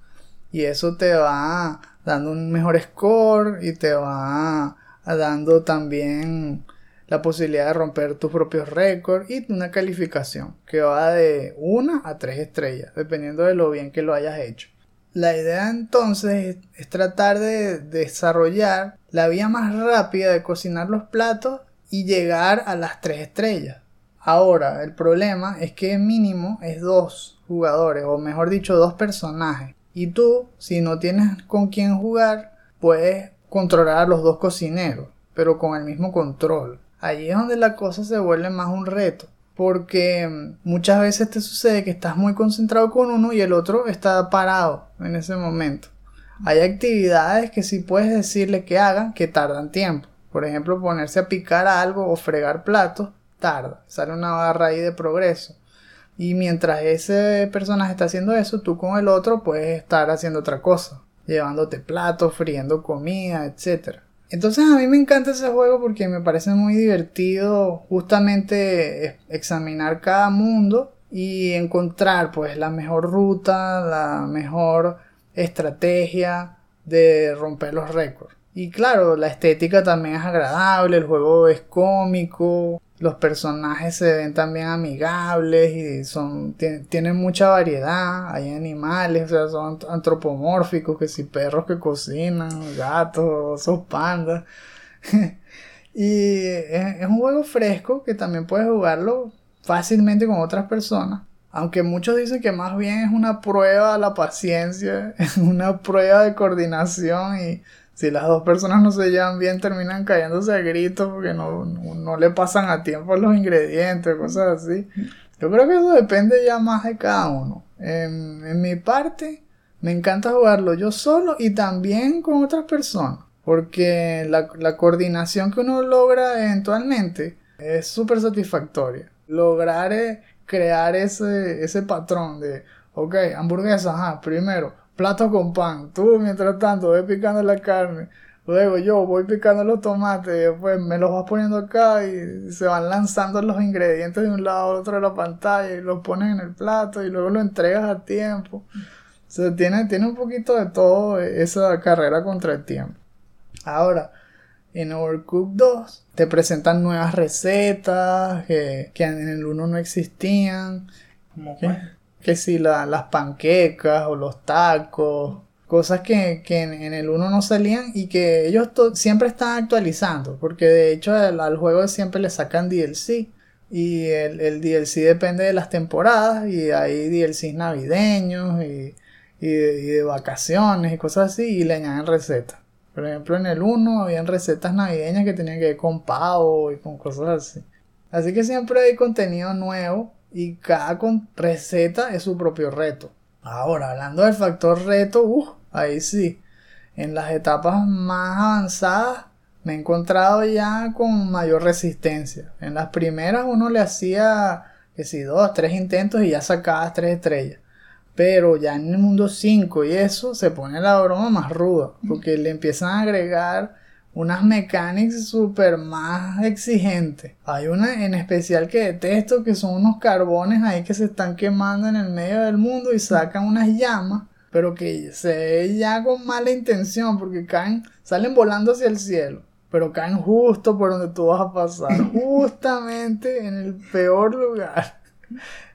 Y eso te va dando un mejor score y te va dando también la posibilidad de romper tus propios récords y una calificación que va de 1 a 3 estrellas, dependiendo de lo bien que lo hayas hecho. La idea entonces es, tratar de desarrollar la vía más rápida de cocinar los platos y llegar a las 3 estrellas. Ahora, el problema es que mínimo es dos jugadores, o mejor dicho, dos personajes. Y tú, si no tienes con quién jugar, puedes controlar a los dos cocineros, pero con el mismo control. Allí es donde la cosa se vuelve más un reto. Porque mm, muchas veces te sucede que estás muy concentrado con uno y el otro está parado en ese momento. Hay actividades que sí puedes decirle que hagan que tardan tiempo. Por ejemplo, ponerse a picar algo o fregar platos tarda. Sale una barra ahí de progreso. Y mientras ese personaje está haciendo eso, tú con el otro puedes estar haciendo otra cosa. Llevándote platos, friendo comida, etc. Entonces a mí me encanta ese juego porque me parece muy divertido justamente examinar cada mundo y encontrar pues la mejor ruta, la mejor estrategia de romper los récords. Y claro, la estética también es agradable, el juego es cómico, los personajes se ven también amigables y son tienen mucha variedad. Hay animales o sea son antropomórficos que si perros que cocinan gatos osos pandas. Y es, un juego fresco que también puedes jugarlo fácilmente con otras personas. Aunque muchos dicen que más bien es una prueba de la paciencia es una prueba de coordinación y si las dos personas no se llevan bien, terminan cayéndose a gritos porque no, le pasan a tiempo los ingredientes, cosas así. Yo creo que eso depende ya más de cada uno. En, mi parte, me encanta jugarlo yo solo y también con otras personas. Porque la, la coordinación que uno logra eventualmente es súper satisfactoria. lograr eh, crear ese, ese patrón de, ok, hamburguesa, ajá, primero, plato con pan, tú mientras tanto ves picando la carne, luego yo voy picando los tomates, y después me los vas poniendo acá y se van lanzando los ingredientes de un lado a otro de la pantalla y los pones en el plato y luego lo entregas a tiempo. O sea, tiene, tiene un poquito de todo esa carrera contra el tiempo. Ahora, en Overcooked 2 te presentan nuevas recetas que, que en el 1 no existían. ¿Cómo fue? Que si la- las panquecas o los tacos, cosas que, que en, el 1 no salían y que ellos siempre están actualizando, porque de hecho al, al juego siempre le sacan DLC. Y el, el DLC depende de las temporadas y hay DLCs navideños y, y de, y de vacaciones y cosas así y le añaden recetas. Por ejemplo, en el 1 habían recetas navideñas que tenían que ver con pavo y con cosas así. Así que siempre hay contenido nuevo y cada receta es su propio reto. Ahora, hablando del factor reto, ahí sí. En las etapas más avanzadas me he encontrado ya con mayor resistencia. En las primeras uno le hacía, que si dos, tres intentos y ya sacabas tres estrellas. Pero ya en el mundo 5 y eso se pone la broma más ruda. Porque le empiezan a agregar unas mechanics súper más exigentes. Hay una en especial que detesto que son unos carbones ahí que se están quemando en el medio del mundo y sacan unas llamas. Pero que se ve ya con mala intención porque caen, salen volando hacia el cielo. Pero caen justo por donde tú vas a pasar. Justamente en el peor lugar.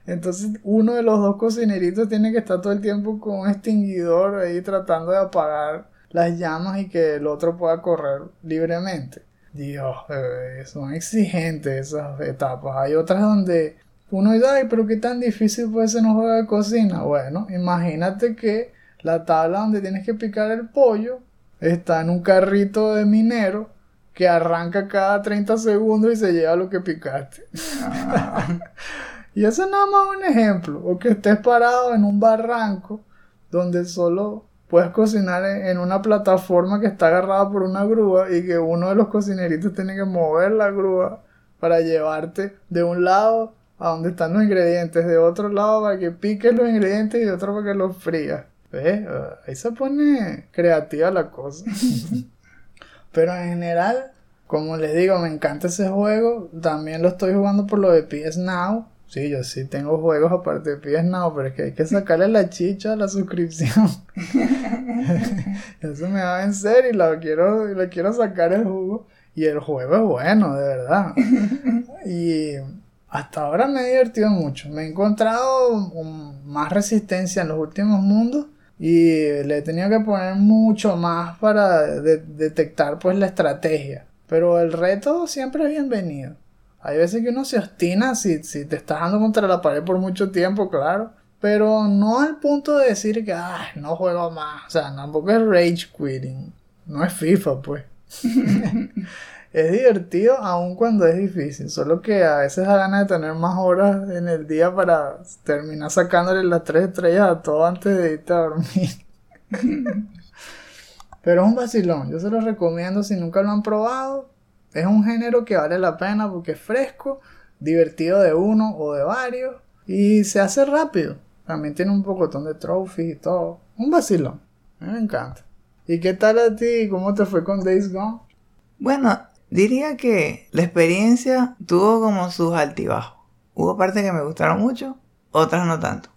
Entonces uno de los dos cocineritos tiene que estar todo el tiempo con un extinguidor ahí tratando de apagar las llamas y que el otro pueda correr libremente. Dios, bebé, son exigentes esas etapas. Hay otras donde uno dice, ay, pero qué tan difícil puede ser un juego de cocina. Bueno, imagínate que la tabla donde tienes que picar el pollo está en un carrito de minero que arranca cada 30 segundos y se lleva lo que picaste. Y eso es nada más un ejemplo. O que estés parado en un barranco donde solo puedes cocinar en, una plataforma que está agarrada por una grúa y que uno de los cocineritos tiene que mover la grúa para llevarte de un lado a donde están los ingredientes, de otro lado para que piques los ingredientes y de otro para que los frías. ¿Ves? Ah, Ahí se pone creativa la cosa. Pero en general, como les digo, me encanta ese juego. También lo estoy jugando por lo de PS Now. Sí, yo sí tengo juegos aparte de PS Now, pero es que hay que sacarle la chicha a la suscripción. Eso me va a vencer y lo quiero, quiero sacar el jugo. Y el juego es bueno, de verdad. Y hasta ahora me he divertido mucho. Me he encontrado más resistencia en los últimos mundos. Y le he tenido que poner mucho más para de- detectar pues la estrategia. Pero el reto siempre es bienvenido. Hay veces que uno se obstina si, si te estás dando contra la pared por mucho tiempo, claro. Pero no al punto de decir que, "Ay, no juego más. O sea, tampoco es rage quitting. No es FIFA, pues. es divertido aun cuando es difícil. Solo que a veces da ganas de tener más horas en el día para terminar sacándole las tres estrellas a todo antes de irte a dormir. Pero es un vacilón. Yo se lo recomiendo si nunca lo han probado. Es un género que vale la pena porque es fresco, divertido de uno o de varios y se hace rápido. También tiene un pocotón de trophies y todo. Un vacilón. Me encanta. ¿Y qué tal a ti? ¿Cómo te fue con Days Gone? Bueno, diría que la experiencia tuvo como sus altibajos. Hubo partes que me gustaron mucho, otras no tanto.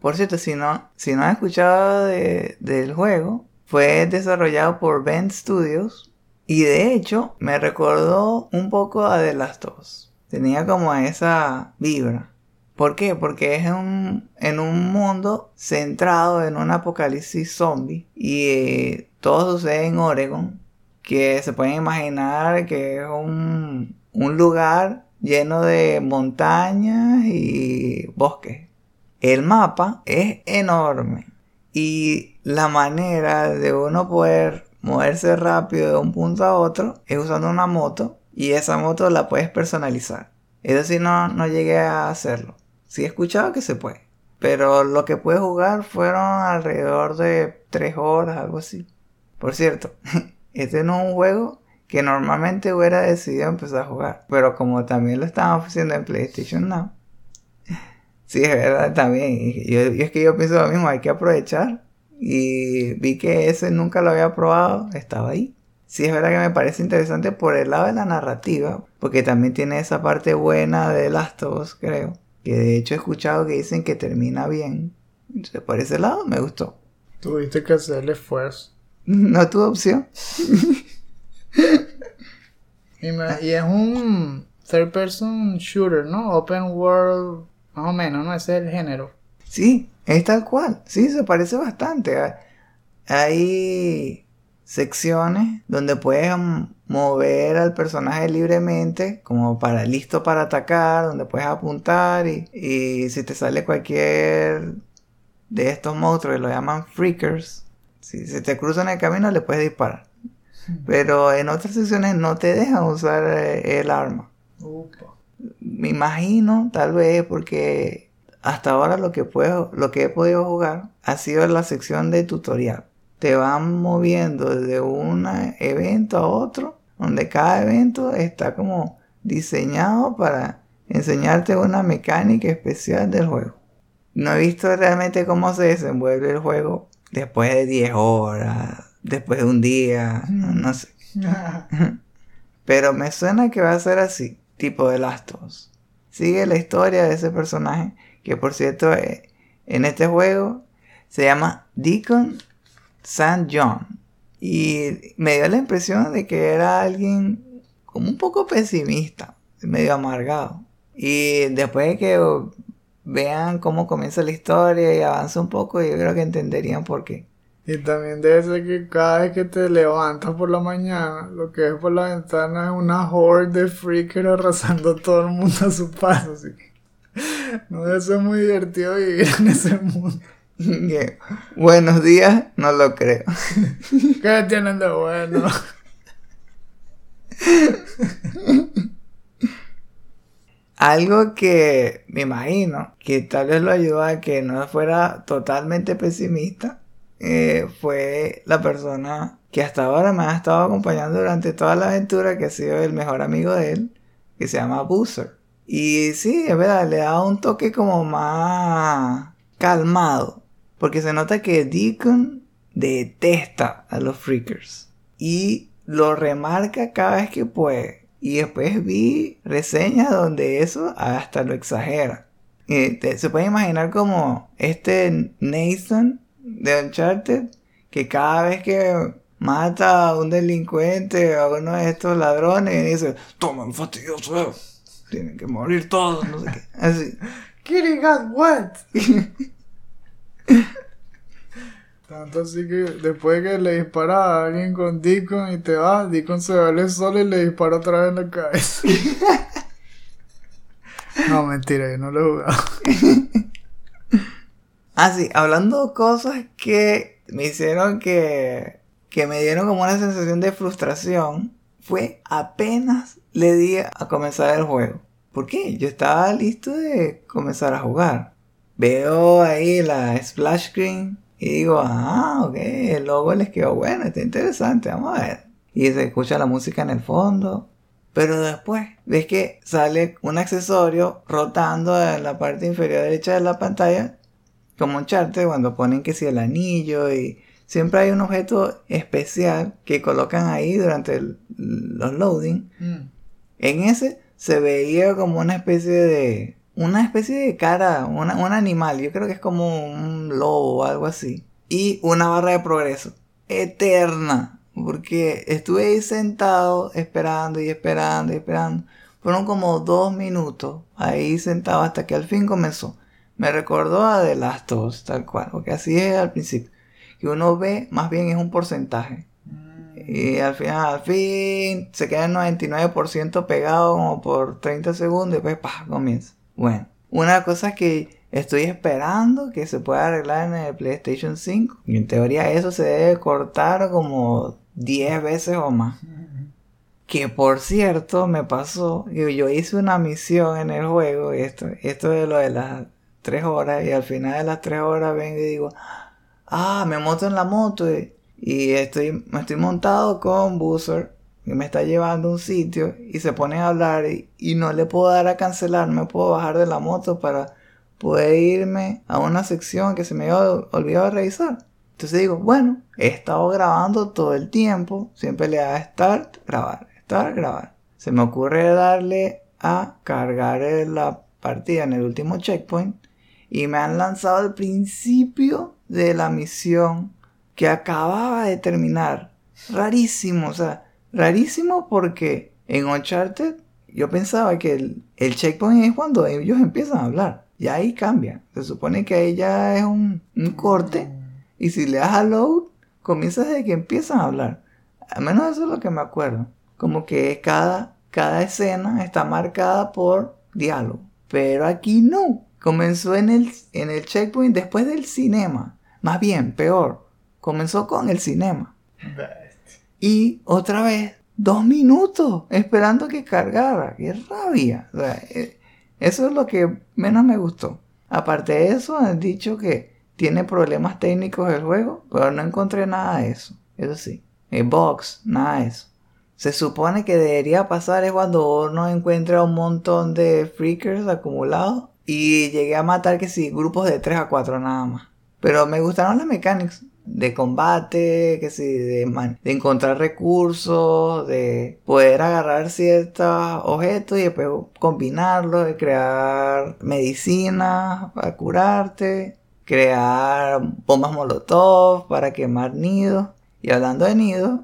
Por cierto, si no, si no has escuchado de- del juego, fue desarrollado por Bend Studios y de hecho me recordó un poco a The Last of. Tenía como esa vibra. ¿Por qué? Porque es un, en un mundo centrado en un apocalipsis zombie y eh, todo sucede en Oregon que se pueden imaginar que es un, un lugar lleno de montañas y bosques. El mapa es enorme y la manera de uno poder moverse rápido de un punto a otro es usando una moto y esa moto la puedes personalizar. Eso sí no, no llegué a hacerlo. Sí he escuchado que se puede. Pero lo que pude jugar fueron alrededor de 3 horas, algo así. Por cierto, este no es un juego que normalmente hubiera decidido empezar a jugar. Pero como también lo estaban ofreciendo en PlayStation Now. Sí, es verdad, también. Y, yo- es que yo pienso lo mismo, hay que aprovechar. Y vi que ese nunca lo había probado, estaba ahí. Sí, es verdad que me parece interesante por el lado de la narrativa, porque también tiene esa parte buena de Last of Us, creo. Que de hecho he escuchado que dicen que termina bien. Entonces, por ese lado me gustó. Tuviste que hacer el esfuerzo. No tuve opción. Y, me- y es un third person shooter, ¿no? Open world, más o menos, ¿no? Ese es el género. Sí, es tal cual. Sí, se parece bastante. Ha- Hay secciones donde puedes mover al personaje libremente, como para listo para atacar, donde puedes apuntar y, y si te sale cualquier de estos monstruos que lo llaman freakers, si se te cruzan el camino le puedes disparar. Pero en otras secciones no te dejan usar eh, el arma Upa. me imagino, tal vez, porque hasta ahora lo que puedo, lo que he podido jugar ha sido la sección de tutorial. Te van moviendo de un evento a otro, donde cada evento está como diseñado para enseñarte una mecánica especial del juego. No he visto realmente cómo se desenvuelve el juego después de 10 horas, después de un día, no, no sé. Pero me suena que va a ser así, tipo de Last of Us. Sigue la historia de ese personaje, que por cierto eh, en este juego se llama Deacon St. John. Y me dio la impresión de que era alguien como un poco pesimista, medio amargado. Y después de que vean cómo comienza la historia y avanza un poco, yo creo que entenderían por qué. Y también debe ser que cada vez que te levantas por la mañana, lo que ves por la ventana es una horde de freakers arrasando todo el mundo a su paso. Así que no debe ser muy divertido vivir en ese mundo. Buenos días, no lo creo. ¿Qué tienen de bueno? Algo que me imagino que tal vez lo ayudó a que no fuera totalmente pesimista eh, fue la persona que hasta ahora me ha estado acompañando durante toda la aventura, que ha sido el mejor amigo de él, que se llama Boozer. Y sí, es verdad, le da un toque como más calmado, porque se nota que Deacon detesta a los freakers y lo remarca cada vez que puede. Y después vi reseñas donde eso hasta lo exagera. Se puede imaginar como este Nathan de Uncharted, que cada vez que mata a un delincuente o a uno de estos ladrones, dice, toman fastidioso, tienen que morir todos, no sé qué. Así. Kitty got wet. Tanto así que después que le dispara a alguien con Deacon y te va, Deacon se va al solo y le dispara otra vez en la cabeza. no, mentira, yo no lo he jugado. Ah, sí, hablando cosas que me hicieron que, que me dieron como una sensación de frustración, fue apenas le di a comenzar el juego. ¿Por qué? Yo estaba listo de comenzar a jugar. Veo ahí la splash screen y digo, ah, ok, el logo les quedó bueno, está interesante, vamos a ver. Y se escucha la música en el fondo. Pero después ves que sale un accesorio rotando en la parte inferior derecha de la pantalla como un charter cuando ponen que si el anillo y siempre hay un objeto especial que colocan ahí durante el- los loading. En ese se veía como una especie de una especie de cara, una- un animal, yo creo que es como un lobo o algo así. Y una barra de progreso eterna, porque estuve ahí sentado esperando y esperando y esperando. Fueron como dos minutos ahí sentado hasta que al fin comenzó. Me recordó a The Last of Us, tal cual, porque así es al principio. Que uno ve, más bien es un porcentaje. Y al final, al fin, se queda en 99% pegado como por 30 segundos y después, ¡pah! comienza. Bueno, una cosa que estoy esperando que se pueda arreglar en el PlayStation 5. Y en teoría eso se debe cortar como 10 veces o más. Que por cierto, me pasó que yo hice una misión en el juego, esto, esto de lo de las 3 horas, y al final de las 3 horas vengo y digo, ah, me monto en la moto y, y estoy, estoy montado con Boozer, que me está llevando a un sitio y se pone a hablar y, y no le puedo dar a cancelar, me puedo bajar de la moto para poder irme a una sección que se me había olvidado revisar. Entonces digo, bueno, he estado grabando todo el tiempo, siempre le da start, grabar, start, grabar. Se me ocurre darle a cargar la partida en el último checkpoint y me han lanzado al principio de la misión que acababa de terminar. Rarísimo, o sea, rarísimo porque en Uncharted yo pensaba que el, el checkpoint es cuando ellos empiezan a hablar. Y ahí cambia. Se supone que ahí ya es un, un corte. Y si le das a load, comienza desde que empiezan a hablar. Al menos eso es lo que me acuerdo. Como que cada, cada escena está marcada por diálogo. Pero aquí no. Comenzó en el, en el checkpoint después del cinema. Más bien, peor. Comenzó con el cinema. Y otra vez, dos minutos esperando que cargara. ¡Qué rabia! O sea, eh, eso es lo que menos me gustó. Aparte de eso, han dicho que tiene problemas técnicos el juego, pero no encontré nada de eso. Eso sí. El box, nada de eso. Se supone que debería pasar es cuando uno encuentra un montón de freakers acumulados y llegué a matar que sí, grupos de 3 a 4 nada más. Pero me gustaron las mecánicas de combate, que sí, de, de encontrar recursos, de poder agarrar ciertos objetos y después combinarlos, de crear medicina para curarte, crear bombas molotov para quemar nidos. Y hablando de nidos,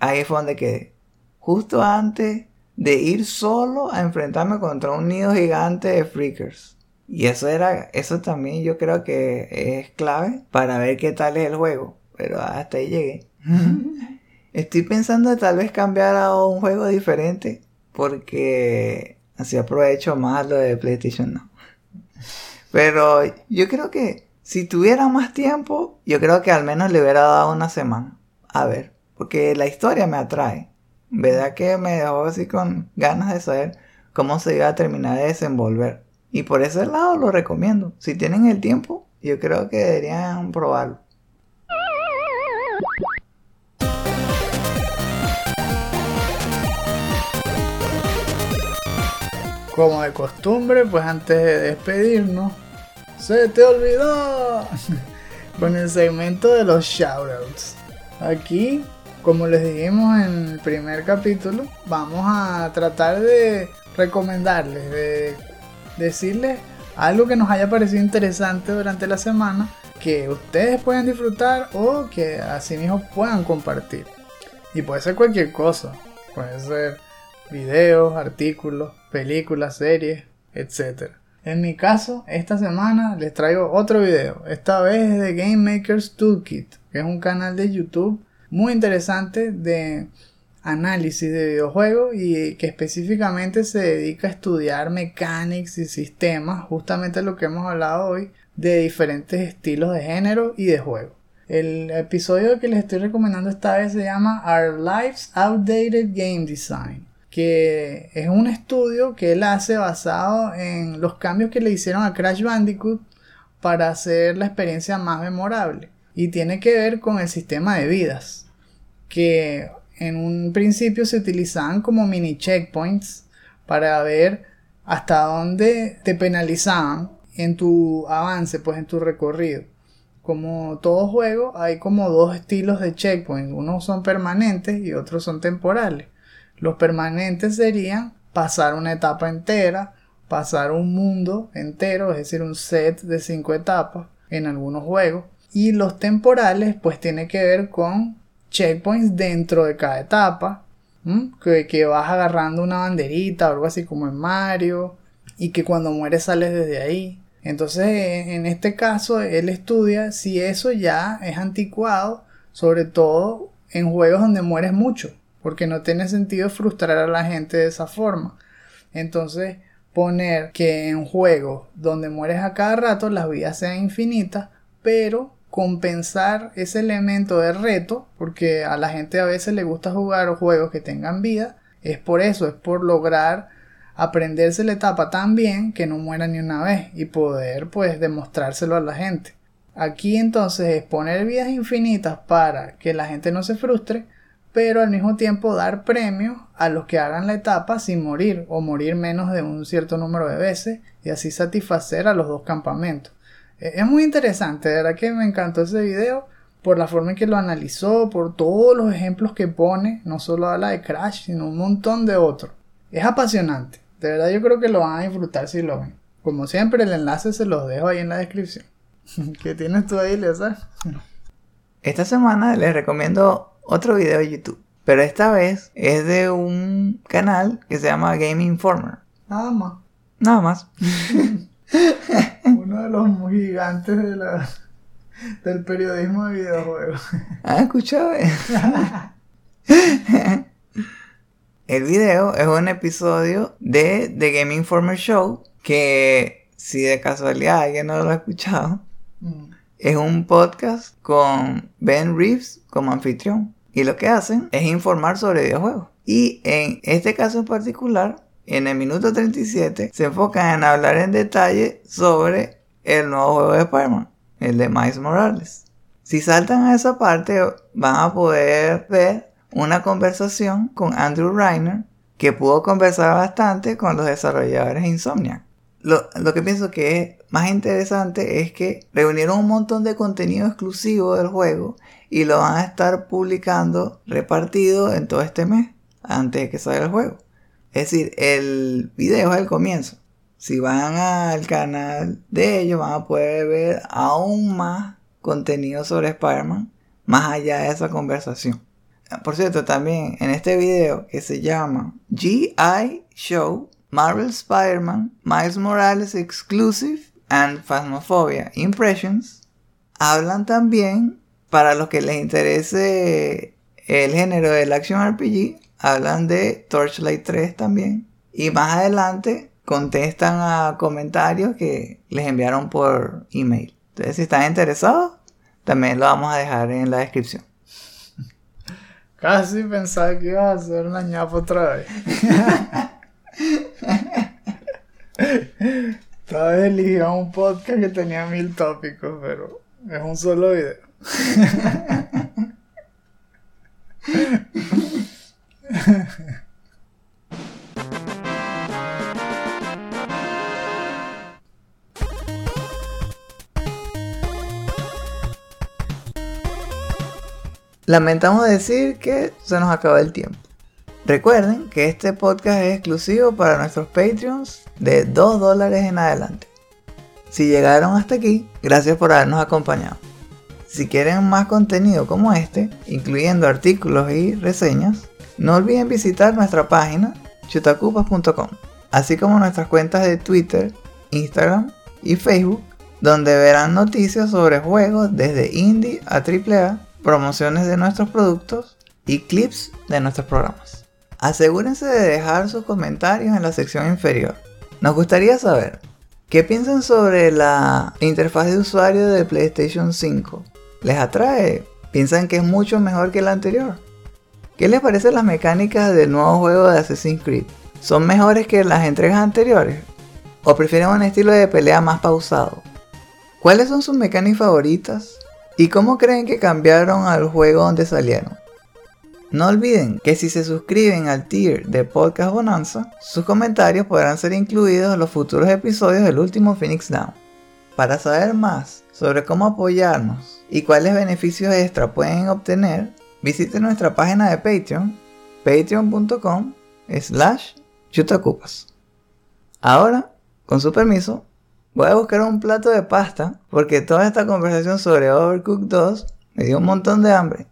ahí fue donde quedé. Justo antes de ir solo a enfrentarme contra un nido gigante de freakers. Y eso era, eso también yo creo que es clave para ver qué tal es el juego. Pero hasta ahí llegué. Estoy pensando de tal vez cambiar a un juego diferente. Porque así aprovecho más lo de PlayStation no. Pero yo creo que si tuviera más tiempo, yo creo que al menos le hubiera dado una semana. A ver. Porque la historia me atrae. ¿Verdad que me dejó así con ganas de saber cómo se iba a terminar de desenvolver? Y por ese lado lo recomiendo. Si tienen el tiempo, yo creo que deberían probarlo. Como de costumbre, pues antes de despedirnos, se te olvidó con el segmento de los shoutouts. Aquí, como les dijimos en el primer capítulo, vamos a tratar de recomendarles, de decirles algo que nos haya parecido interesante durante la semana que ustedes puedan disfrutar o que así mismo puedan compartir. Y puede ser cualquier cosa. Puede ser videos, artículos, películas, series, etc. En mi caso, esta semana les traigo otro video. Esta vez es de Game Makers Toolkit, que es un canal de YouTube muy interesante de análisis de videojuegos y que específicamente se dedica a estudiar mecánicas y sistemas, justamente lo que hemos hablado hoy, de diferentes estilos de género y de juego. El episodio que les estoy recomendando esta vez se llama Our Life's Outdated Game Design, que es un estudio que él hace basado en los cambios que le hicieron a Crash Bandicoot para hacer la experiencia más memorable y tiene que ver con el sistema de vidas que en un principio se utilizaban como mini checkpoints para ver hasta dónde te penalizaban en tu avance, pues en tu recorrido. Como todo juego, hay como dos estilos de checkpoints. Unos son permanentes y otros son temporales. Los permanentes serían pasar una etapa entera, pasar un mundo entero, es decir, un set de cinco etapas en algunos juegos. Y los temporales, pues tiene que ver con checkpoints dentro de cada etapa. Que, que, vas agarrando una banderita o algo así como en Mario. Y que cuando mueres sales desde ahí. Entonces, en este caso, él estudia si eso ya es anticuado, sobre todo en juegos donde mueres mucho. Porque no tiene sentido frustrar a la gente de esa forma. Entonces, poner que en juegos donde mueres a cada rato las vidas sean infinitas, pero compensar ese elemento de reto, porque a la gente a veces le gusta jugar juegos que tengan vida, es por eso, es por lograr aprenderse la etapa tan bien que no muera ni una vez y poder pues demostrárselo a la gente. Aquí entonces es poner vidas infinitas para que la gente no se frustre, pero al mismo tiempo dar premios a los que hagan la etapa sin morir o morir menos de un cierto número de veces y así satisfacer a los dos campamentos. E, es muy interesante, de verdad que me encantó ese video por la forma en que lo analizó, por todos los ejemplos que pone, no solo habla de Crash, sino un montón de otros. Es apasionante, de verdad yo creo que lo van a disfrutar si lo ven. Como siempre, el enlace se los dejo ahí en la descripción. ¿Qué tienes tú ahí, Lezar? Esta semana les recomiendo otro video de YouTube. Pero esta vez es de un canal que se llama Game Informer. Nada más. Nada más. Uno de los gigantes de la, del periodismo de videojuegos. ¿Has escuchado? El video es un episodio de The Game Informer Show que si de casualidad alguien no lo ha escuchado, Mm. es un podcast con Ben Reeves como anfitrión. Y lo que hacen es informar sobre videojuegos. Y en este caso en particular, en el minuto 37, se enfocan en hablar en detalle sobre el nuevo juego de Spider-Man, el de Miles Morales. Si saltan a esa parte, van a poder ver una conversación con Andrew Reiner, que pudo conversar bastante con los desarrolladores de Insomniac. Lo, lo que pienso que es más interesante es que reunieron un montón de contenido exclusivo del juego y lo van a estar publicando repartido en todo este mes antes de que salga el juego. Es decir, el video es el comienzo. Si van al canal de ellos van a poder ver aún más contenido sobre Spider-Man más allá de esa conversación. Por cierto, también en este video que se llama GI Show Marvel Spider-Man Miles Morales Exclusive and Phasmophobia Impressions hablan también para los que les interese el género del action RPG hablan de Torchlight 3 también y más adelante contestan a comentarios que les enviaron por email entonces si están interesados también lo vamos a dejar en la descripción Casi pensaba que ibas a hacer una ñapa otra vez. Esta vez elegí a un podcast que tenía mil tópicos, pero es un solo video. Lamentamos decir que se nos acaba el tiempo. Recuerden que este podcast es exclusivo para nuestros Patreons de 2 dólares en adelante. Si llegaron hasta aquí, gracias por habernos acompañado. Si quieren más contenido como este, incluyendo artículos y reseñas, no olviden visitar nuestra página chutacupas.com, así como nuestras cuentas de Twitter, Instagram y Facebook, donde verán noticias sobre juegos desde indie a AAA, promociones de nuestros productos y clips de nuestros programas. Asegúrense de dejar sus comentarios en la sección inferior. Nos gustaría saber qué piensan sobre la interfaz de usuario de PlayStation 5. ¿Les atrae? ¿Piensan que es mucho mejor que la anterior? ¿Qué les parecen las mecánicas del nuevo juego de Assassin's Creed? ¿Son mejores que las entregas anteriores? ¿O prefieren un estilo de pelea más pausado? ¿Cuáles son sus mecánicas favoritas? ¿Y cómo creen que cambiaron al juego donde salieron? No olviden que si se suscriben al tier de Podcast Bonanza, sus comentarios podrán ser incluidos en los futuros episodios del último Phoenix Down. Para saber más sobre cómo apoyarnos y cuáles beneficios extra pueden obtener, visiten nuestra página de Patreon, patreon.com slash chutacupas. Ahora, con su permiso, voy a buscar un plato de pasta porque toda esta conversación sobre Overcooked 2 me dio un montón de hambre.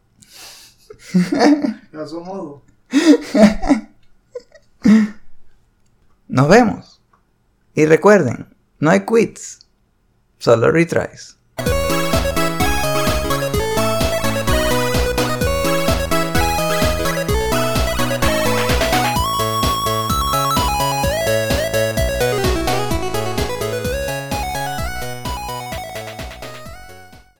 Dos. Nos vemos. Y recuerden, no hay quits, solo retries.